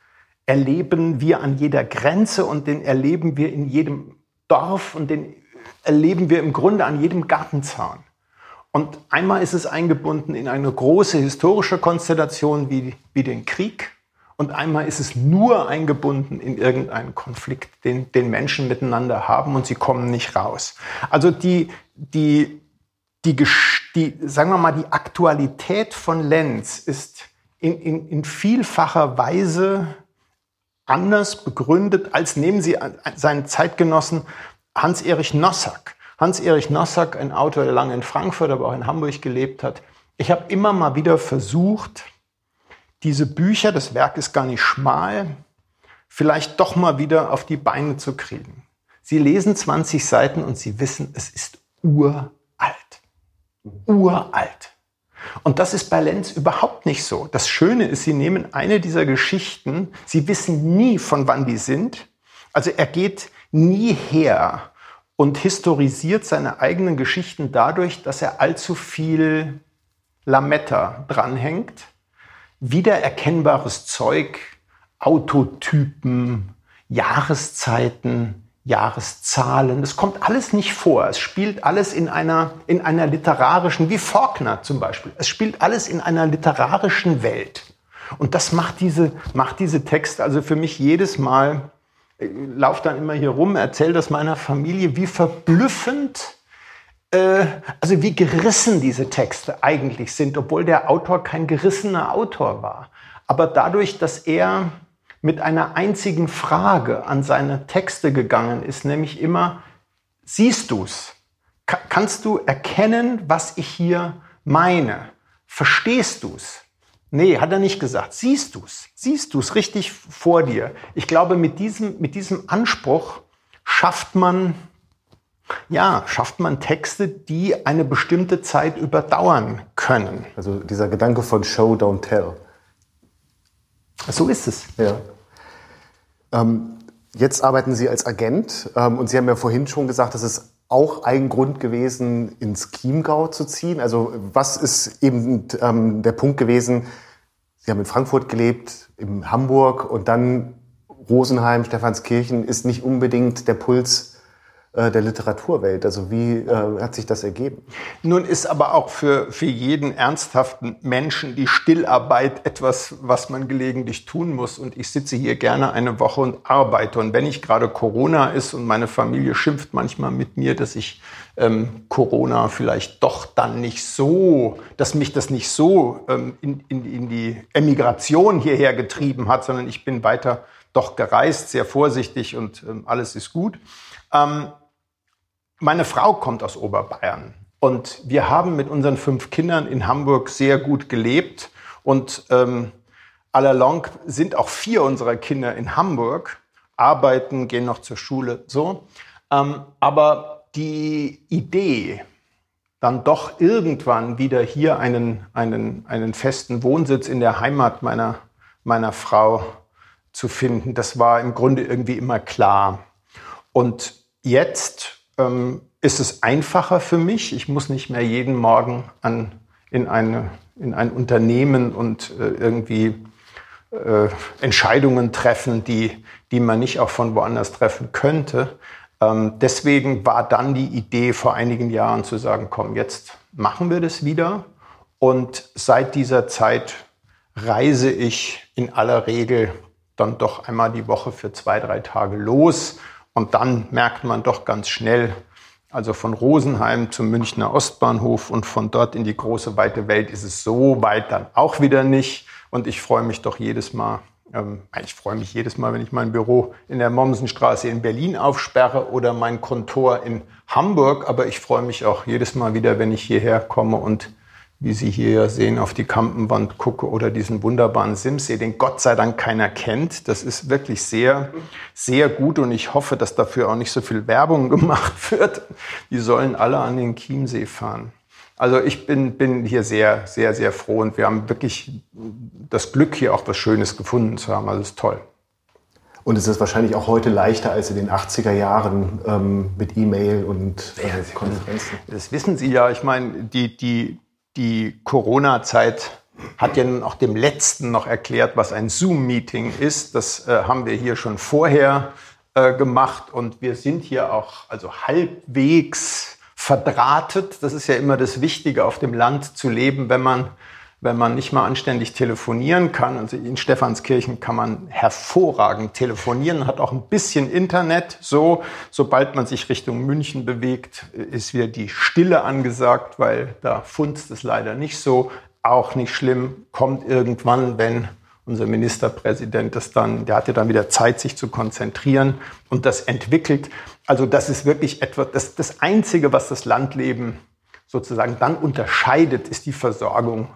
erleben wir an jeder Grenze und den erleben wir in jedem Dorf und den erleben wir im Grunde an jedem Gartenzaun. Und einmal ist es eingebunden in eine große historische Konstellation wie, wie den Krieg. Und einmal ist es nur eingebunden in irgendeinen Konflikt, den, den Menschen miteinander haben und sie kommen nicht raus. Also die, die, die, die, sagen wir mal, die Aktualität von Lenz ist in, in, in vielfacher Weise anders begründet, als nehmen Sie seinen Zeitgenossen Hans-Erich Nossack. Hans-Erich Nossack, ein Autor, der lange in Frankfurt, aber auch in Hamburg gelebt hat. Ich habe immer mal wieder versucht, diese Bücher, das Werk ist gar nicht schmal, vielleicht doch mal wieder auf die Beine zu kriegen. Sie lesen 20 Seiten und Sie wissen, es ist uralt. Uralt. Und das ist bei Lenz überhaupt nicht so. Das Schöne ist, Sie nehmen eine dieser Geschichten, Sie wissen nie, von wann die sind. Also er geht nie her und historisiert seine eigenen Geschichten dadurch, dass er allzu viel Lametta dranhängt, wiedererkennbares Zeug, Autotypen, Jahreszeiten, Jahreszahlen. Das kommt alles nicht vor. Es spielt alles in einer, in einer literarischen, wie Faulkner zum Beispiel. Es spielt alles in einer literarischen Welt. Und das macht diese, macht diese Texte also für mich jedes Mal laufe dann immer hier rum, erzähle das meiner Familie, wie verblüffend, äh, also wie gerissen diese Texte eigentlich sind, obwohl der Autor kein gerissener Autor war. Aber dadurch, dass er mit einer einzigen Frage an seine Texte gegangen ist, nämlich immer, siehst du's? Ka kannst du erkennen, was ich hier meine? Verstehst du's? Nee, hat er nicht gesagt. Siehst du's? Siehst du's richtig vor dir? Ich glaube, mit diesem, mit diesem Anspruch schafft man, ja, schafft man Texte, die eine bestimmte Zeit überdauern können. Also dieser Gedanke von Show, don't tell. So ist es. Ja. Ähm, jetzt arbeiten Sie als Agent ähm, und Sie haben ja vorhin schon gesagt, dass es auch ein Grund gewesen, ins Chiemgau zu ziehen? Also was ist eben ähm, der Punkt gewesen, Sie haben in Frankfurt gelebt, in Hamburg und dann Rosenheim, Stephanskirchen ist nicht unbedingt der Puls der Literaturwelt. Also wie äh, hat sich das ergeben? Nun ist aber auch für, für jeden ernsthaften Menschen die Stillarbeit etwas, was man gelegentlich tun muss. Und ich sitze hier gerne eine Woche und arbeite. Und wenn ich gerade Corona ist und meine Familie schimpft manchmal mit mir, dass ich ähm, Corona vielleicht doch dann nicht so, dass mich das nicht so ähm, in, in, in die Emigration hierher getrieben hat, sondern ich bin weiter doch gereist, sehr vorsichtig und ähm, alles ist gut. Ähm, meine Frau kommt aus Oberbayern und wir haben mit unseren fünf Kindern in Hamburg sehr gut gelebt und ähm, allalong sind auch vier unserer Kinder in Hamburg, arbeiten, gehen noch zur Schule, so. Ähm, aber die Idee, dann doch irgendwann wieder hier einen, einen, einen festen Wohnsitz in der Heimat meiner, meiner Frau zu finden, das war im Grunde irgendwie immer klar. Und jetzt ähm, ist es einfacher für mich. Ich muss nicht mehr jeden Morgen an, in, eine, in ein Unternehmen und äh, irgendwie äh, Entscheidungen treffen, die, die man nicht auch von woanders treffen könnte. Ähm, deswegen war dann die Idee vor einigen Jahren zu sagen, komm, jetzt machen wir das wieder. Und seit dieser Zeit reise ich in aller Regel dann doch einmal die Woche für zwei, drei Tage los. Und dann merkt man doch ganz schnell, also von Rosenheim zum Münchner Ostbahnhof und von dort in die große weite Welt ist es so weit dann auch wieder nicht. Und ich freue mich doch jedes Mal, ähm, ich freue mich jedes Mal, wenn ich mein Büro in der Mommsenstraße in Berlin aufsperre oder mein Kontor in Hamburg. Aber ich freue mich auch jedes Mal wieder, wenn ich hierher komme und wie Sie hier sehen, auf die Kampenwand gucke oder diesen wunderbaren Simsee, den Gott sei Dank keiner kennt. Das ist wirklich sehr, sehr gut und ich hoffe, dass dafür auch nicht so viel Werbung gemacht wird. Die sollen alle an den Chiemsee fahren. Also ich bin, bin hier sehr, sehr, sehr froh und wir haben wirklich das Glück, hier auch was Schönes gefunden zu haben. Also es ist toll. Und es ist wahrscheinlich auch heute leichter als in den 80er Jahren ähm, mit E-Mail und äh, Konferenzen. Das wissen Sie ja. Ich meine, die, die, die Corona-Zeit hat ja nun auch dem Letzten noch erklärt, was ein Zoom-Meeting ist. Das äh, haben wir hier schon vorher äh, gemacht und wir sind hier auch also halbwegs verdrahtet. Das ist ja immer das Wichtige, auf dem Land zu leben, wenn man wenn man nicht mal anständig telefonieren kann. Also in Stephanskirchen kann man hervorragend telefonieren, hat auch ein bisschen Internet. So, sobald man sich Richtung München bewegt, ist wieder die Stille angesagt, weil da funzt es leider nicht so. Auch nicht schlimm, kommt irgendwann, wenn unser Ministerpräsident das dann, der hatte dann wieder Zeit, sich zu konzentrieren und das entwickelt. Also das ist wirklich etwas, das, das Einzige, was das Landleben sozusagen dann unterscheidet, ist die Versorgung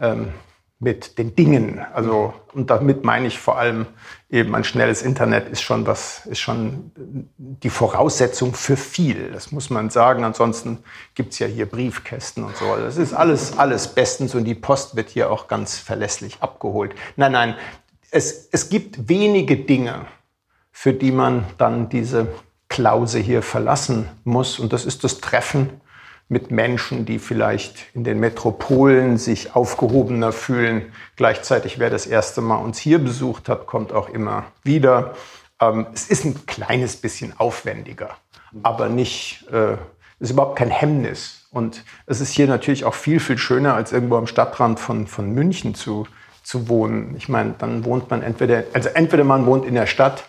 ähm, mit den Dingen. Also, und damit meine ich vor allem eben ein schnelles Internet ist schon was, ist schon die Voraussetzung für viel. Das muss man sagen. Ansonsten gibt's ja hier Briefkästen und so. Also das ist alles, alles bestens und die Post wird hier auch ganz verlässlich abgeholt. Nein, nein. Es, es gibt wenige Dinge, für die man dann diese Klause hier verlassen muss. Und das ist das Treffen mit Menschen, die vielleicht in den Metropolen sich aufgehobener fühlen. Gleichzeitig, wer das erste Mal uns hier besucht hat, kommt auch immer wieder. Ähm, es ist ein kleines bisschen aufwendiger, aber nicht, äh, ist überhaupt kein Hemmnis. Und es ist hier natürlich auch viel, viel schöner, als irgendwo am Stadtrand von, von München zu, zu wohnen. Ich meine, dann wohnt man entweder, also entweder man wohnt in der Stadt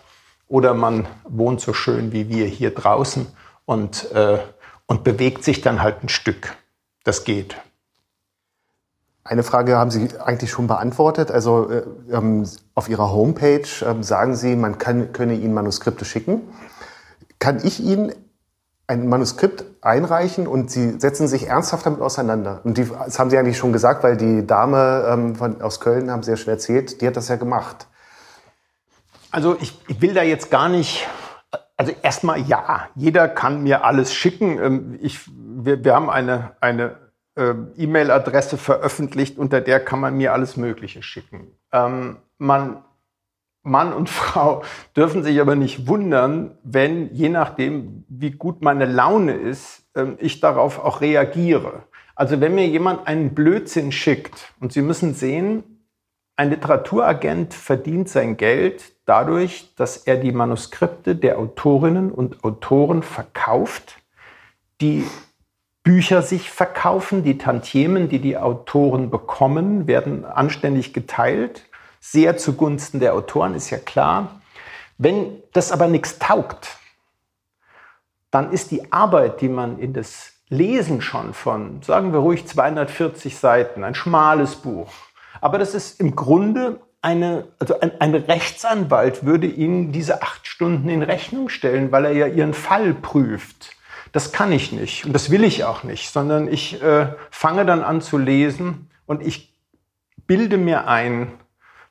oder man wohnt so schön wie wir hier draußen und äh, und bewegt sich dann halt ein Stück. Das geht. Eine Frage haben Sie eigentlich schon beantwortet. Also äh, ähm, auf Ihrer Homepage äh, sagen Sie, man kann, könne Ihnen Manuskripte schicken. Kann ich Ihnen ein Manuskript einreichen und Sie setzen sich ernsthaft damit auseinander? Und die, das haben Sie eigentlich schon gesagt, weil die Dame ähm, von, aus Köln, haben Sie ja schon erzählt, die hat das ja gemacht. Also ich, ich will da jetzt gar nicht also erstmal ja, jeder kann mir alles schicken. Ähm, ich, wir, wir haben eine, eine äh, E-Mail-Adresse veröffentlicht, unter der kann man mir alles Mögliche schicken. Ähm, man Mann und Frau dürfen sich aber nicht wundern, wenn, je nachdem, wie gut meine Laune ist, ähm, ich darauf auch reagiere. Also wenn mir jemand einen Blödsinn schickt und Sie müssen sehen, ein Literaturagent verdient sein Geld dadurch, dass er die Manuskripte der Autorinnen und Autoren verkauft, die Bücher sich verkaufen, die Tantiemen, die die Autoren bekommen, werden anständig geteilt, sehr zugunsten der Autoren, ist ja klar. Wenn das aber nichts taugt, dann ist die Arbeit, die man in das Lesen schon von, sagen wir ruhig 240 Seiten, ein schmales Buch. Aber das ist im Grunde eine, also ein, ein, Rechtsanwalt würde Ihnen diese acht Stunden in Rechnung stellen, weil er ja Ihren Fall prüft. Das kann ich nicht und das will ich auch nicht, sondern ich äh, fange dann an zu lesen und ich bilde mir ein,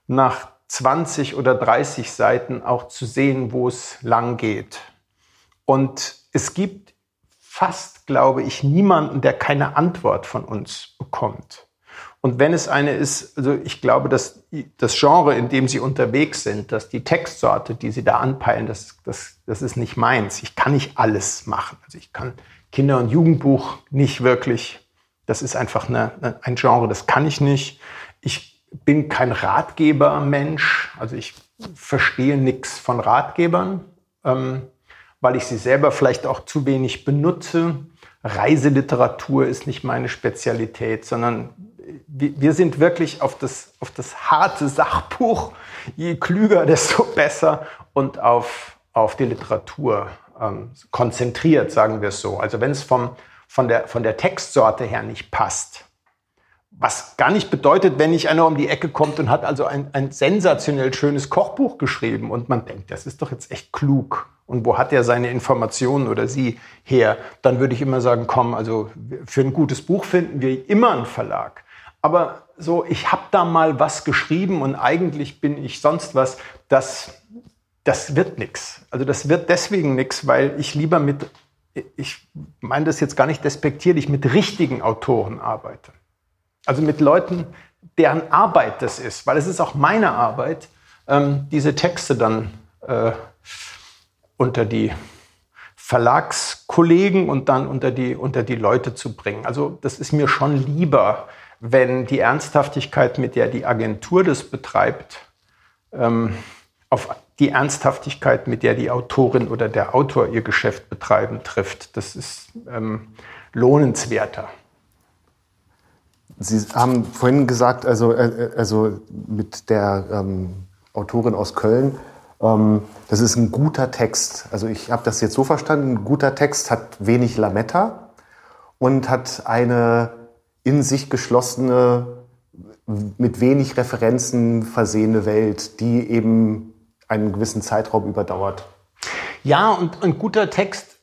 nach 20 oder 30 Seiten auch zu sehen, wo es lang geht. Und es gibt fast, glaube ich, niemanden, der keine Antwort von uns bekommt. Und wenn es eine ist, also ich glaube, dass das Genre, in dem Sie unterwegs sind, dass die Textsorte, die Sie da anpeilen, das, das, das ist nicht meins. Ich kann nicht alles machen. Also ich kann Kinder- und Jugendbuch nicht wirklich. Das ist einfach eine, ein Genre, das kann ich nicht. Ich bin kein Ratgebermensch. Also ich verstehe nichts von Ratgebern. Ähm, weil ich sie selber vielleicht auch zu wenig benutze. Reiseliteratur ist nicht meine Spezialität, sondern wir sind wirklich auf das, auf das harte Sachbuch, je klüger, desto besser und auf, auf die Literatur ähm, konzentriert, sagen wir es so. Also wenn es vom, von, der, von der Textsorte her nicht passt, was gar nicht bedeutet, wenn nicht einer um die Ecke kommt und hat also ein, ein sensationell schönes Kochbuch geschrieben und man denkt, das ist doch jetzt echt klug. Und wo hat er seine Informationen oder sie her? Dann würde ich immer sagen, komm, also für ein gutes Buch finden wir immer einen Verlag. Aber so, ich habe da mal was geschrieben und eigentlich bin ich sonst was, das, das wird nichts. Also das wird deswegen nichts, weil ich lieber mit, ich meine das jetzt gar nicht despektierlich, mit richtigen Autoren arbeite. Also mit Leuten, deren Arbeit das ist, weil es ist auch meine Arbeit, ähm, diese Texte dann äh, unter die Verlagskollegen und dann unter die, unter die Leute zu bringen. Also das ist mir schon lieber, wenn die Ernsthaftigkeit, mit der die Agentur das betreibt, ähm, auf die Ernsthaftigkeit, mit der die Autorin oder der Autor ihr Geschäft betreiben, trifft. Das ist ähm, lohnenswerter. Sie haben vorhin gesagt, also, äh, also mit der ähm, Autorin aus Köln, ähm, das ist ein guter Text. Also ich habe das jetzt so verstanden, ein guter Text hat wenig Lametta und hat eine in sich geschlossene, mit wenig Referenzen versehene Welt, die eben einen gewissen Zeitraum überdauert. Ja, und ein guter Text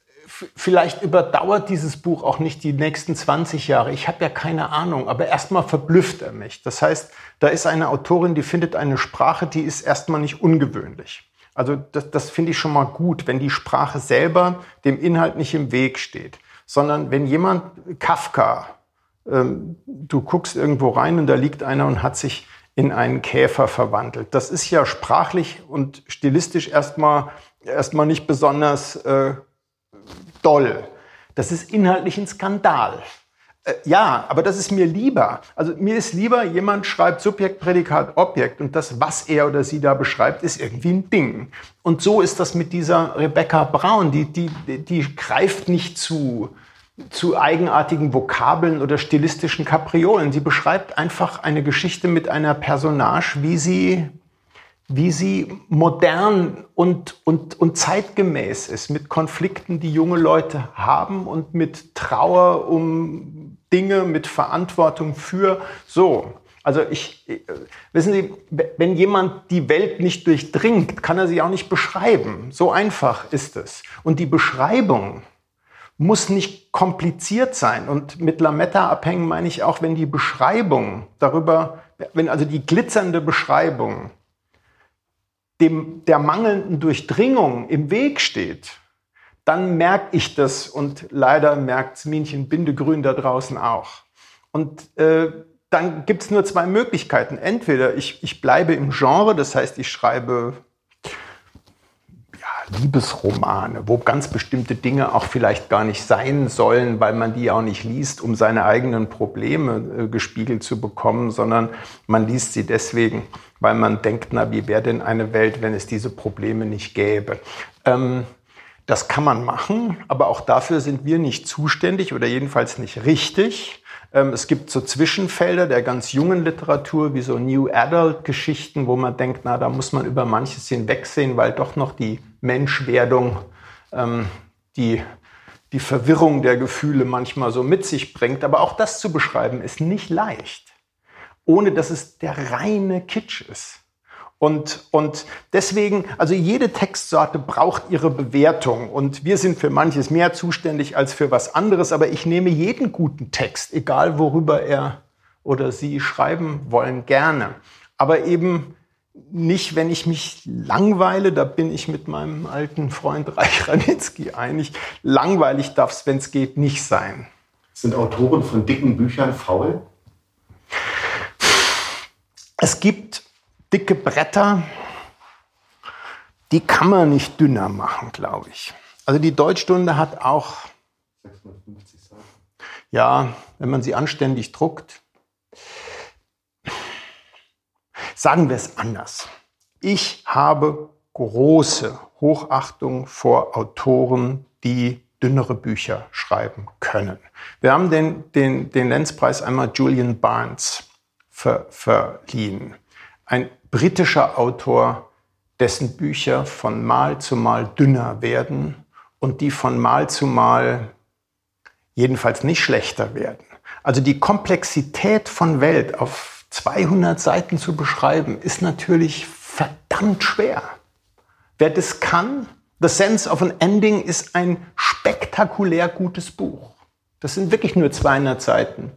vielleicht überdauert dieses Buch auch nicht die nächsten 20 Jahre. Ich habe ja keine Ahnung, aber erstmal verblüfft er mich. Das heißt, da ist eine Autorin, die findet eine Sprache, die ist erstmal nicht ungewöhnlich. Also das, das finde ich schon mal gut, wenn die Sprache selber dem Inhalt nicht im Weg steht, sondern wenn jemand Kafka, ähm, du guckst irgendwo rein und da liegt einer und hat sich in einen Käfer verwandelt. Das ist ja sprachlich und stilistisch erstmal erstmal nicht besonders äh, doll. Das ist inhaltlich ein Skandal. Äh, ja, aber das ist mir lieber. Also mir ist lieber, jemand schreibt Subjekt, Prädikat, Objekt und das, was er oder sie da beschreibt, ist irgendwie ein Ding. Und so ist das mit dieser Rebecca Braun. Die, die, die greift nicht zu, zu eigenartigen Vokabeln oder stilistischen Kapriolen. Sie beschreibt einfach eine Geschichte mit einer Personage, wie sie wie sie modern und, und, und zeitgemäß ist, mit Konflikten, die junge Leute haben und mit Trauer um Dinge, mit Verantwortung für so. Also ich, wissen Sie, wenn jemand die Welt nicht durchdringt, kann er sie auch nicht beschreiben. So einfach ist es. Und die Beschreibung muss nicht kompliziert sein. Und mit Lametta abhängen meine ich auch, wenn die Beschreibung darüber, wenn also die glitzernde Beschreibung dem, der mangelnden Durchdringung im Weg steht, dann merke ich das und leider merkt Minchen Bindegrün da draußen auch. Und äh, dann gibt es nur zwei Möglichkeiten. Entweder ich, ich bleibe im Genre, das heißt, ich schreibe Liebesromane, wo ganz bestimmte Dinge auch vielleicht gar nicht sein sollen, weil man die auch nicht liest, um seine eigenen Probleme äh, gespiegelt zu bekommen, sondern man liest sie deswegen, weil man denkt, na, wie wäre denn eine Welt, wenn es diese Probleme nicht gäbe? Ähm, das kann man machen, aber auch dafür sind wir nicht zuständig oder jedenfalls nicht richtig. Ähm, es gibt so Zwischenfelder der ganz jungen Literatur, wie so New Adult Geschichten, wo man denkt, na, da muss man über manches hinwegsehen, weil doch noch die Menschwerdung, ähm, die, die Verwirrung der Gefühle manchmal so mit sich bringt. Aber auch das zu beschreiben ist nicht leicht, ohne dass es der reine Kitsch ist. Und, und deswegen, also jede Textsorte braucht ihre Bewertung. Und wir sind für manches mehr zuständig als für was anderes. Aber ich nehme jeden guten Text, egal worüber er oder sie schreiben wollen, gerne. Aber eben nicht, wenn ich mich langweile, da bin ich mit meinem alten Freund Reich Ranitzky einig. Langweilig darf es, wenn es geht, nicht sein. Sind Autoren von dicken Büchern faul? Es gibt dicke Bretter, die kann man nicht dünner machen, glaube ich. Also die Deutschstunde hat auch, 650 Seiten. ja, wenn man sie anständig druckt. Sagen wir es anders. Ich habe große Hochachtung vor Autoren, die dünnere Bücher schreiben können. Wir haben den, den, den Lenzpreis einmal Julian Barnes ver, verliehen ein britischer Autor, dessen Bücher von Mal zu Mal dünner werden und die von Mal zu Mal jedenfalls nicht schlechter werden. Also die Komplexität von Welt auf 200 Seiten zu beschreiben, ist natürlich verdammt schwer. Wer das kann, The Sense of an Ending ist ein spektakulär gutes Buch. Das sind wirklich nur 200 Seiten.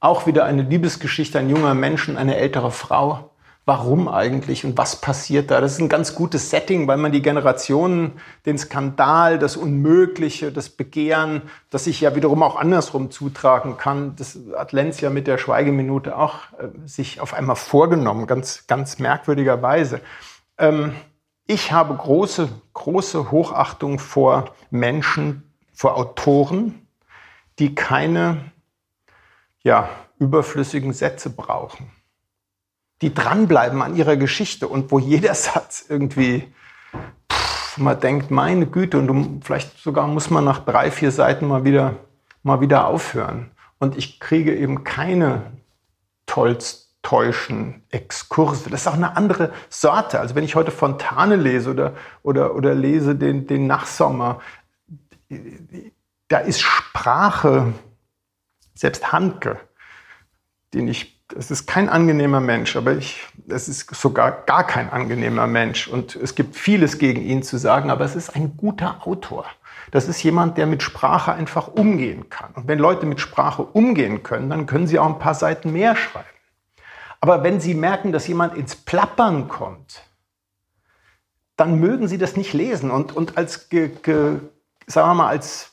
Auch wieder eine Liebesgeschichte, ein junger Mensch und eine ältere Frau warum eigentlich und was passiert da. Das ist ein ganz gutes Setting, weil man die Generationen, den Skandal, das Unmögliche, das Begehren, das sich ja wiederum auch andersrum zutragen kann, das hat Lenz ja mit der Schweigeminute auch äh, sich auf einmal vorgenommen, ganz, ganz merkwürdigerweise. Ähm, ich habe große, große Hochachtung vor Menschen, vor Autoren, die keine ja, überflüssigen Sätze brauchen die dranbleiben an ihrer Geschichte und wo jeder Satz irgendwie, pff, man denkt, meine Güte, und du, vielleicht sogar muss man nach drei, vier Seiten mal wieder, mal wieder aufhören. Und ich kriege eben keine Tolstoyschen Exkurse. Das ist auch eine andere Sorte. Also wenn ich heute Fontane lese oder, oder, oder lese den, den Nachsommer, da ist Sprache, selbst Handke, den ich es ist kein angenehmer Mensch, aber ich, es ist sogar gar kein angenehmer Mensch. Und es gibt vieles gegen ihn zu sagen, aber es ist ein guter Autor. Das ist jemand, der mit Sprache einfach umgehen kann. Und wenn Leute mit Sprache umgehen können, dann können sie auch ein paar Seiten mehr schreiben. Aber wenn sie merken, dass jemand ins Plappern kommt, dann mögen sie das nicht lesen. Und, und als, ge, ge, sagen wir mal, als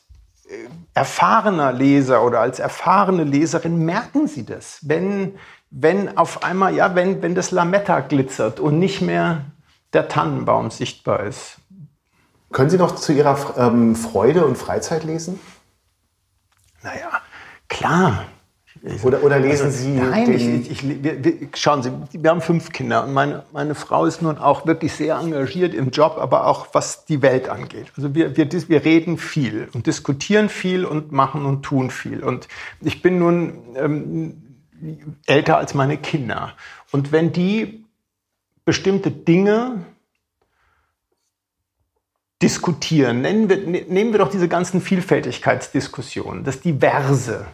erfahrener Leser oder als erfahrene Leserin merken Sie das, wenn, wenn auf einmal, ja, wenn, wenn das Lametta glitzert und nicht mehr der Tannenbaum sichtbar ist. Können Sie noch zu Ihrer ähm, Freude und Freizeit lesen? Naja, klar. Oder, oder lesen also, Sie? Nein, ich, ich, wir, wir, schauen Sie, wir haben fünf Kinder und meine, meine Frau ist nun auch wirklich sehr engagiert im Job, aber auch was die Welt angeht. Also wir, wir, wir reden viel und diskutieren viel und machen und tun viel. Und ich bin nun ähm, älter als meine Kinder. Und wenn die bestimmte Dinge diskutieren, wir, ne, nehmen wir doch diese ganzen Vielfältigkeitsdiskussionen, das Diverse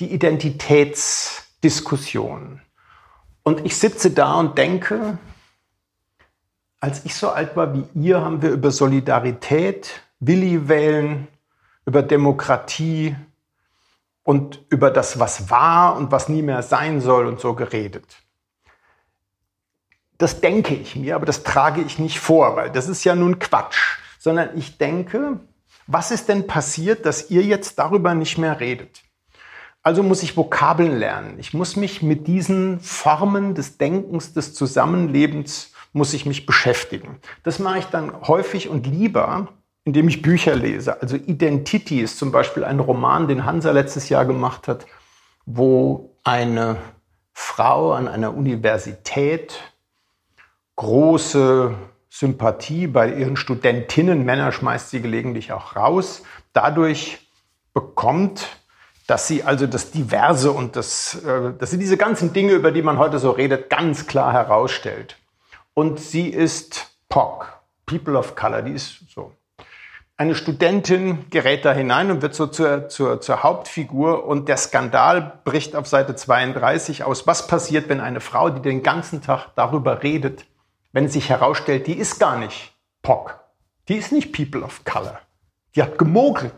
die Identitätsdiskussion. Und ich sitze da und denke, als ich so alt war wie ihr, haben wir über Solidarität, Willi wählen, über Demokratie und über das, was war und was nie mehr sein soll und so geredet. Das denke ich mir, aber das trage ich nicht vor, weil das ist ja nun Quatsch, sondern ich denke, was ist denn passiert, dass ihr jetzt darüber nicht mehr redet? Also muss ich Vokabeln lernen. Ich muss mich mit diesen Formen des Denkens, des Zusammenlebens, muss ich mich beschäftigen. Das mache ich dann häufig und lieber, indem ich Bücher lese. Also Identity ist zum Beispiel ein Roman, den Hansa letztes Jahr gemacht hat, wo eine Frau an einer Universität große Sympathie bei ihren Studentinnen, Männer schmeißt sie gelegentlich auch raus, dadurch bekommt, dass sie also das Diverse und das, äh, dass sie diese ganzen Dinge, über die man heute so redet, ganz klar herausstellt. Und sie ist POC, People of Color, die ist so. Eine Studentin gerät da hinein und wird so zur, zur, zur Hauptfigur und der Skandal bricht auf Seite 32 aus. Was passiert, wenn eine Frau, die den ganzen Tag darüber redet, wenn sich herausstellt, die ist gar nicht POC, die ist nicht People of Color, die hat gemogelt.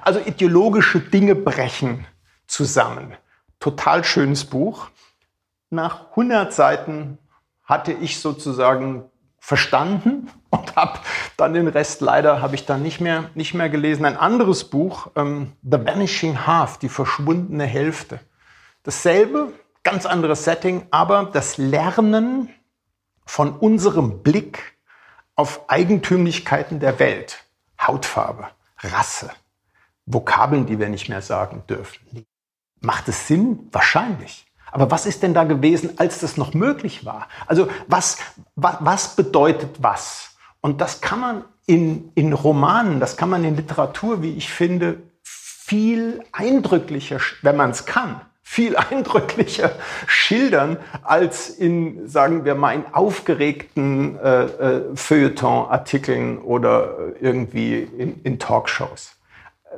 Also ideologische Dinge brechen zusammen. Total schönes Buch. Nach 100 Seiten hatte ich sozusagen verstanden und habe dann den Rest leider habe ich dann nicht mehr nicht mehr gelesen. Ein anderes Buch, ähm, The Vanishing Half, die verschwundene Hälfte. Dasselbe, ganz anderes Setting, aber das Lernen von unserem Blick auf Eigentümlichkeiten der Welt, Hautfarbe, Rasse, Vokabeln, die wir nicht mehr sagen dürfen. Macht es Sinn? Wahrscheinlich. Aber was ist denn da gewesen, als das noch möglich war? Also was, was, was bedeutet was? Und das kann man in, in Romanen, das kann man in Literatur, wie ich finde, viel eindrücklicher, wenn man es kann, viel eindrücklicher schildern als in, sagen wir mal, in aufgeregten äh, äh, Feuilleton-Artikeln oder irgendwie in, in Talkshows.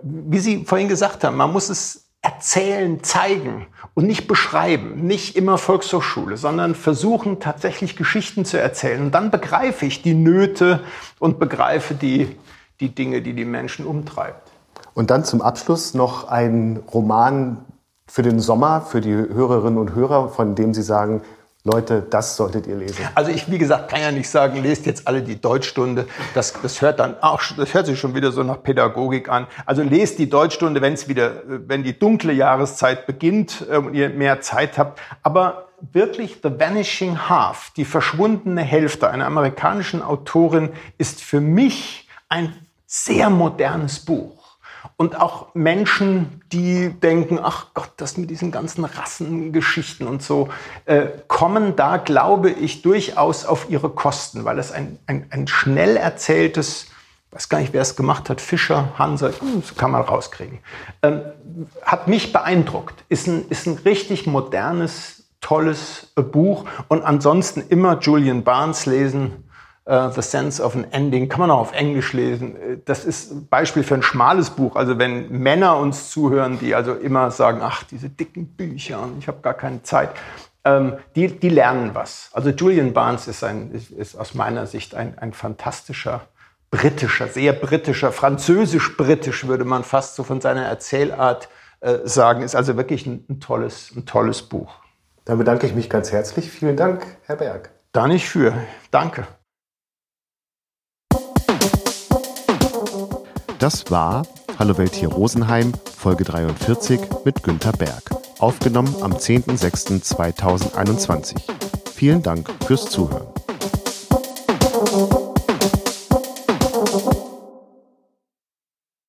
Wie Sie vorhin gesagt haben, man muss es erzählen, zeigen und nicht beschreiben, nicht immer Volkshochschule, sondern versuchen tatsächlich Geschichten zu erzählen. Und dann begreife ich die Nöte und begreife die, die Dinge, die die Menschen umtreibt. Und dann zum Abschluss noch ein Roman für den Sommer, für die Hörerinnen und Hörer, von dem Sie sagen, Leute, das solltet ihr lesen. Also ich, wie gesagt, kann ja nicht sagen, lest jetzt alle die Deutschstunde. Das, das hört dann auch, das hört sich schon wieder so nach Pädagogik an. Also lest die Deutschstunde, wenn es wieder, wenn die dunkle Jahreszeit beginnt äh, und ihr mehr Zeit habt. Aber wirklich The Vanishing Half, die verschwundene Hälfte einer amerikanischen Autorin, ist für mich ein sehr modernes Buch. Und auch Menschen, die denken, ach Gott, das mit diesen ganzen Rassengeschichten und so, äh, kommen da, glaube ich, durchaus auf ihre Kosten, weil es ein, ein, ein schnell erzähltes, weiß gar nicht, wer es gemacht hat, Fischer, Hansa, hm, das kann man rauskriegen, ähm, hat mich beeindruckt. Ist ein, ist ein richtig modernes, tolles äh, Buch und ansonsten immer Julian Barnes lesen Uh, The Sense of an Ending, kann man auch auf Englisch lesen. Äh, das ist ein Beispiel für ein schmales Buch. Also wenn Männer uns zuhören, die also immer sagen, ach, diese dicken Bücher und ich habe gar keine Zeit, ähm, die, die lernen was. Also Julian Barnes ist, ein, ist, ist aus meiner Sicht ein, ein fantastischer britischer, sehr britischer, französisch-britisch würde man fast so von seiner Erzählart äh, sagen, ist also wirklich ein, ein, tolles, ein tolles Buch. Dann bedanke ich mich ganz herzlich. Vielen Dank, Herr Berg. Da nicht für. Danke. Das war Hallo Welt hier Rosenheim, Folge 43 mit Günter Berg. Aufgenommen am 10.06.2021. Vielen Dank fürs Zuhören.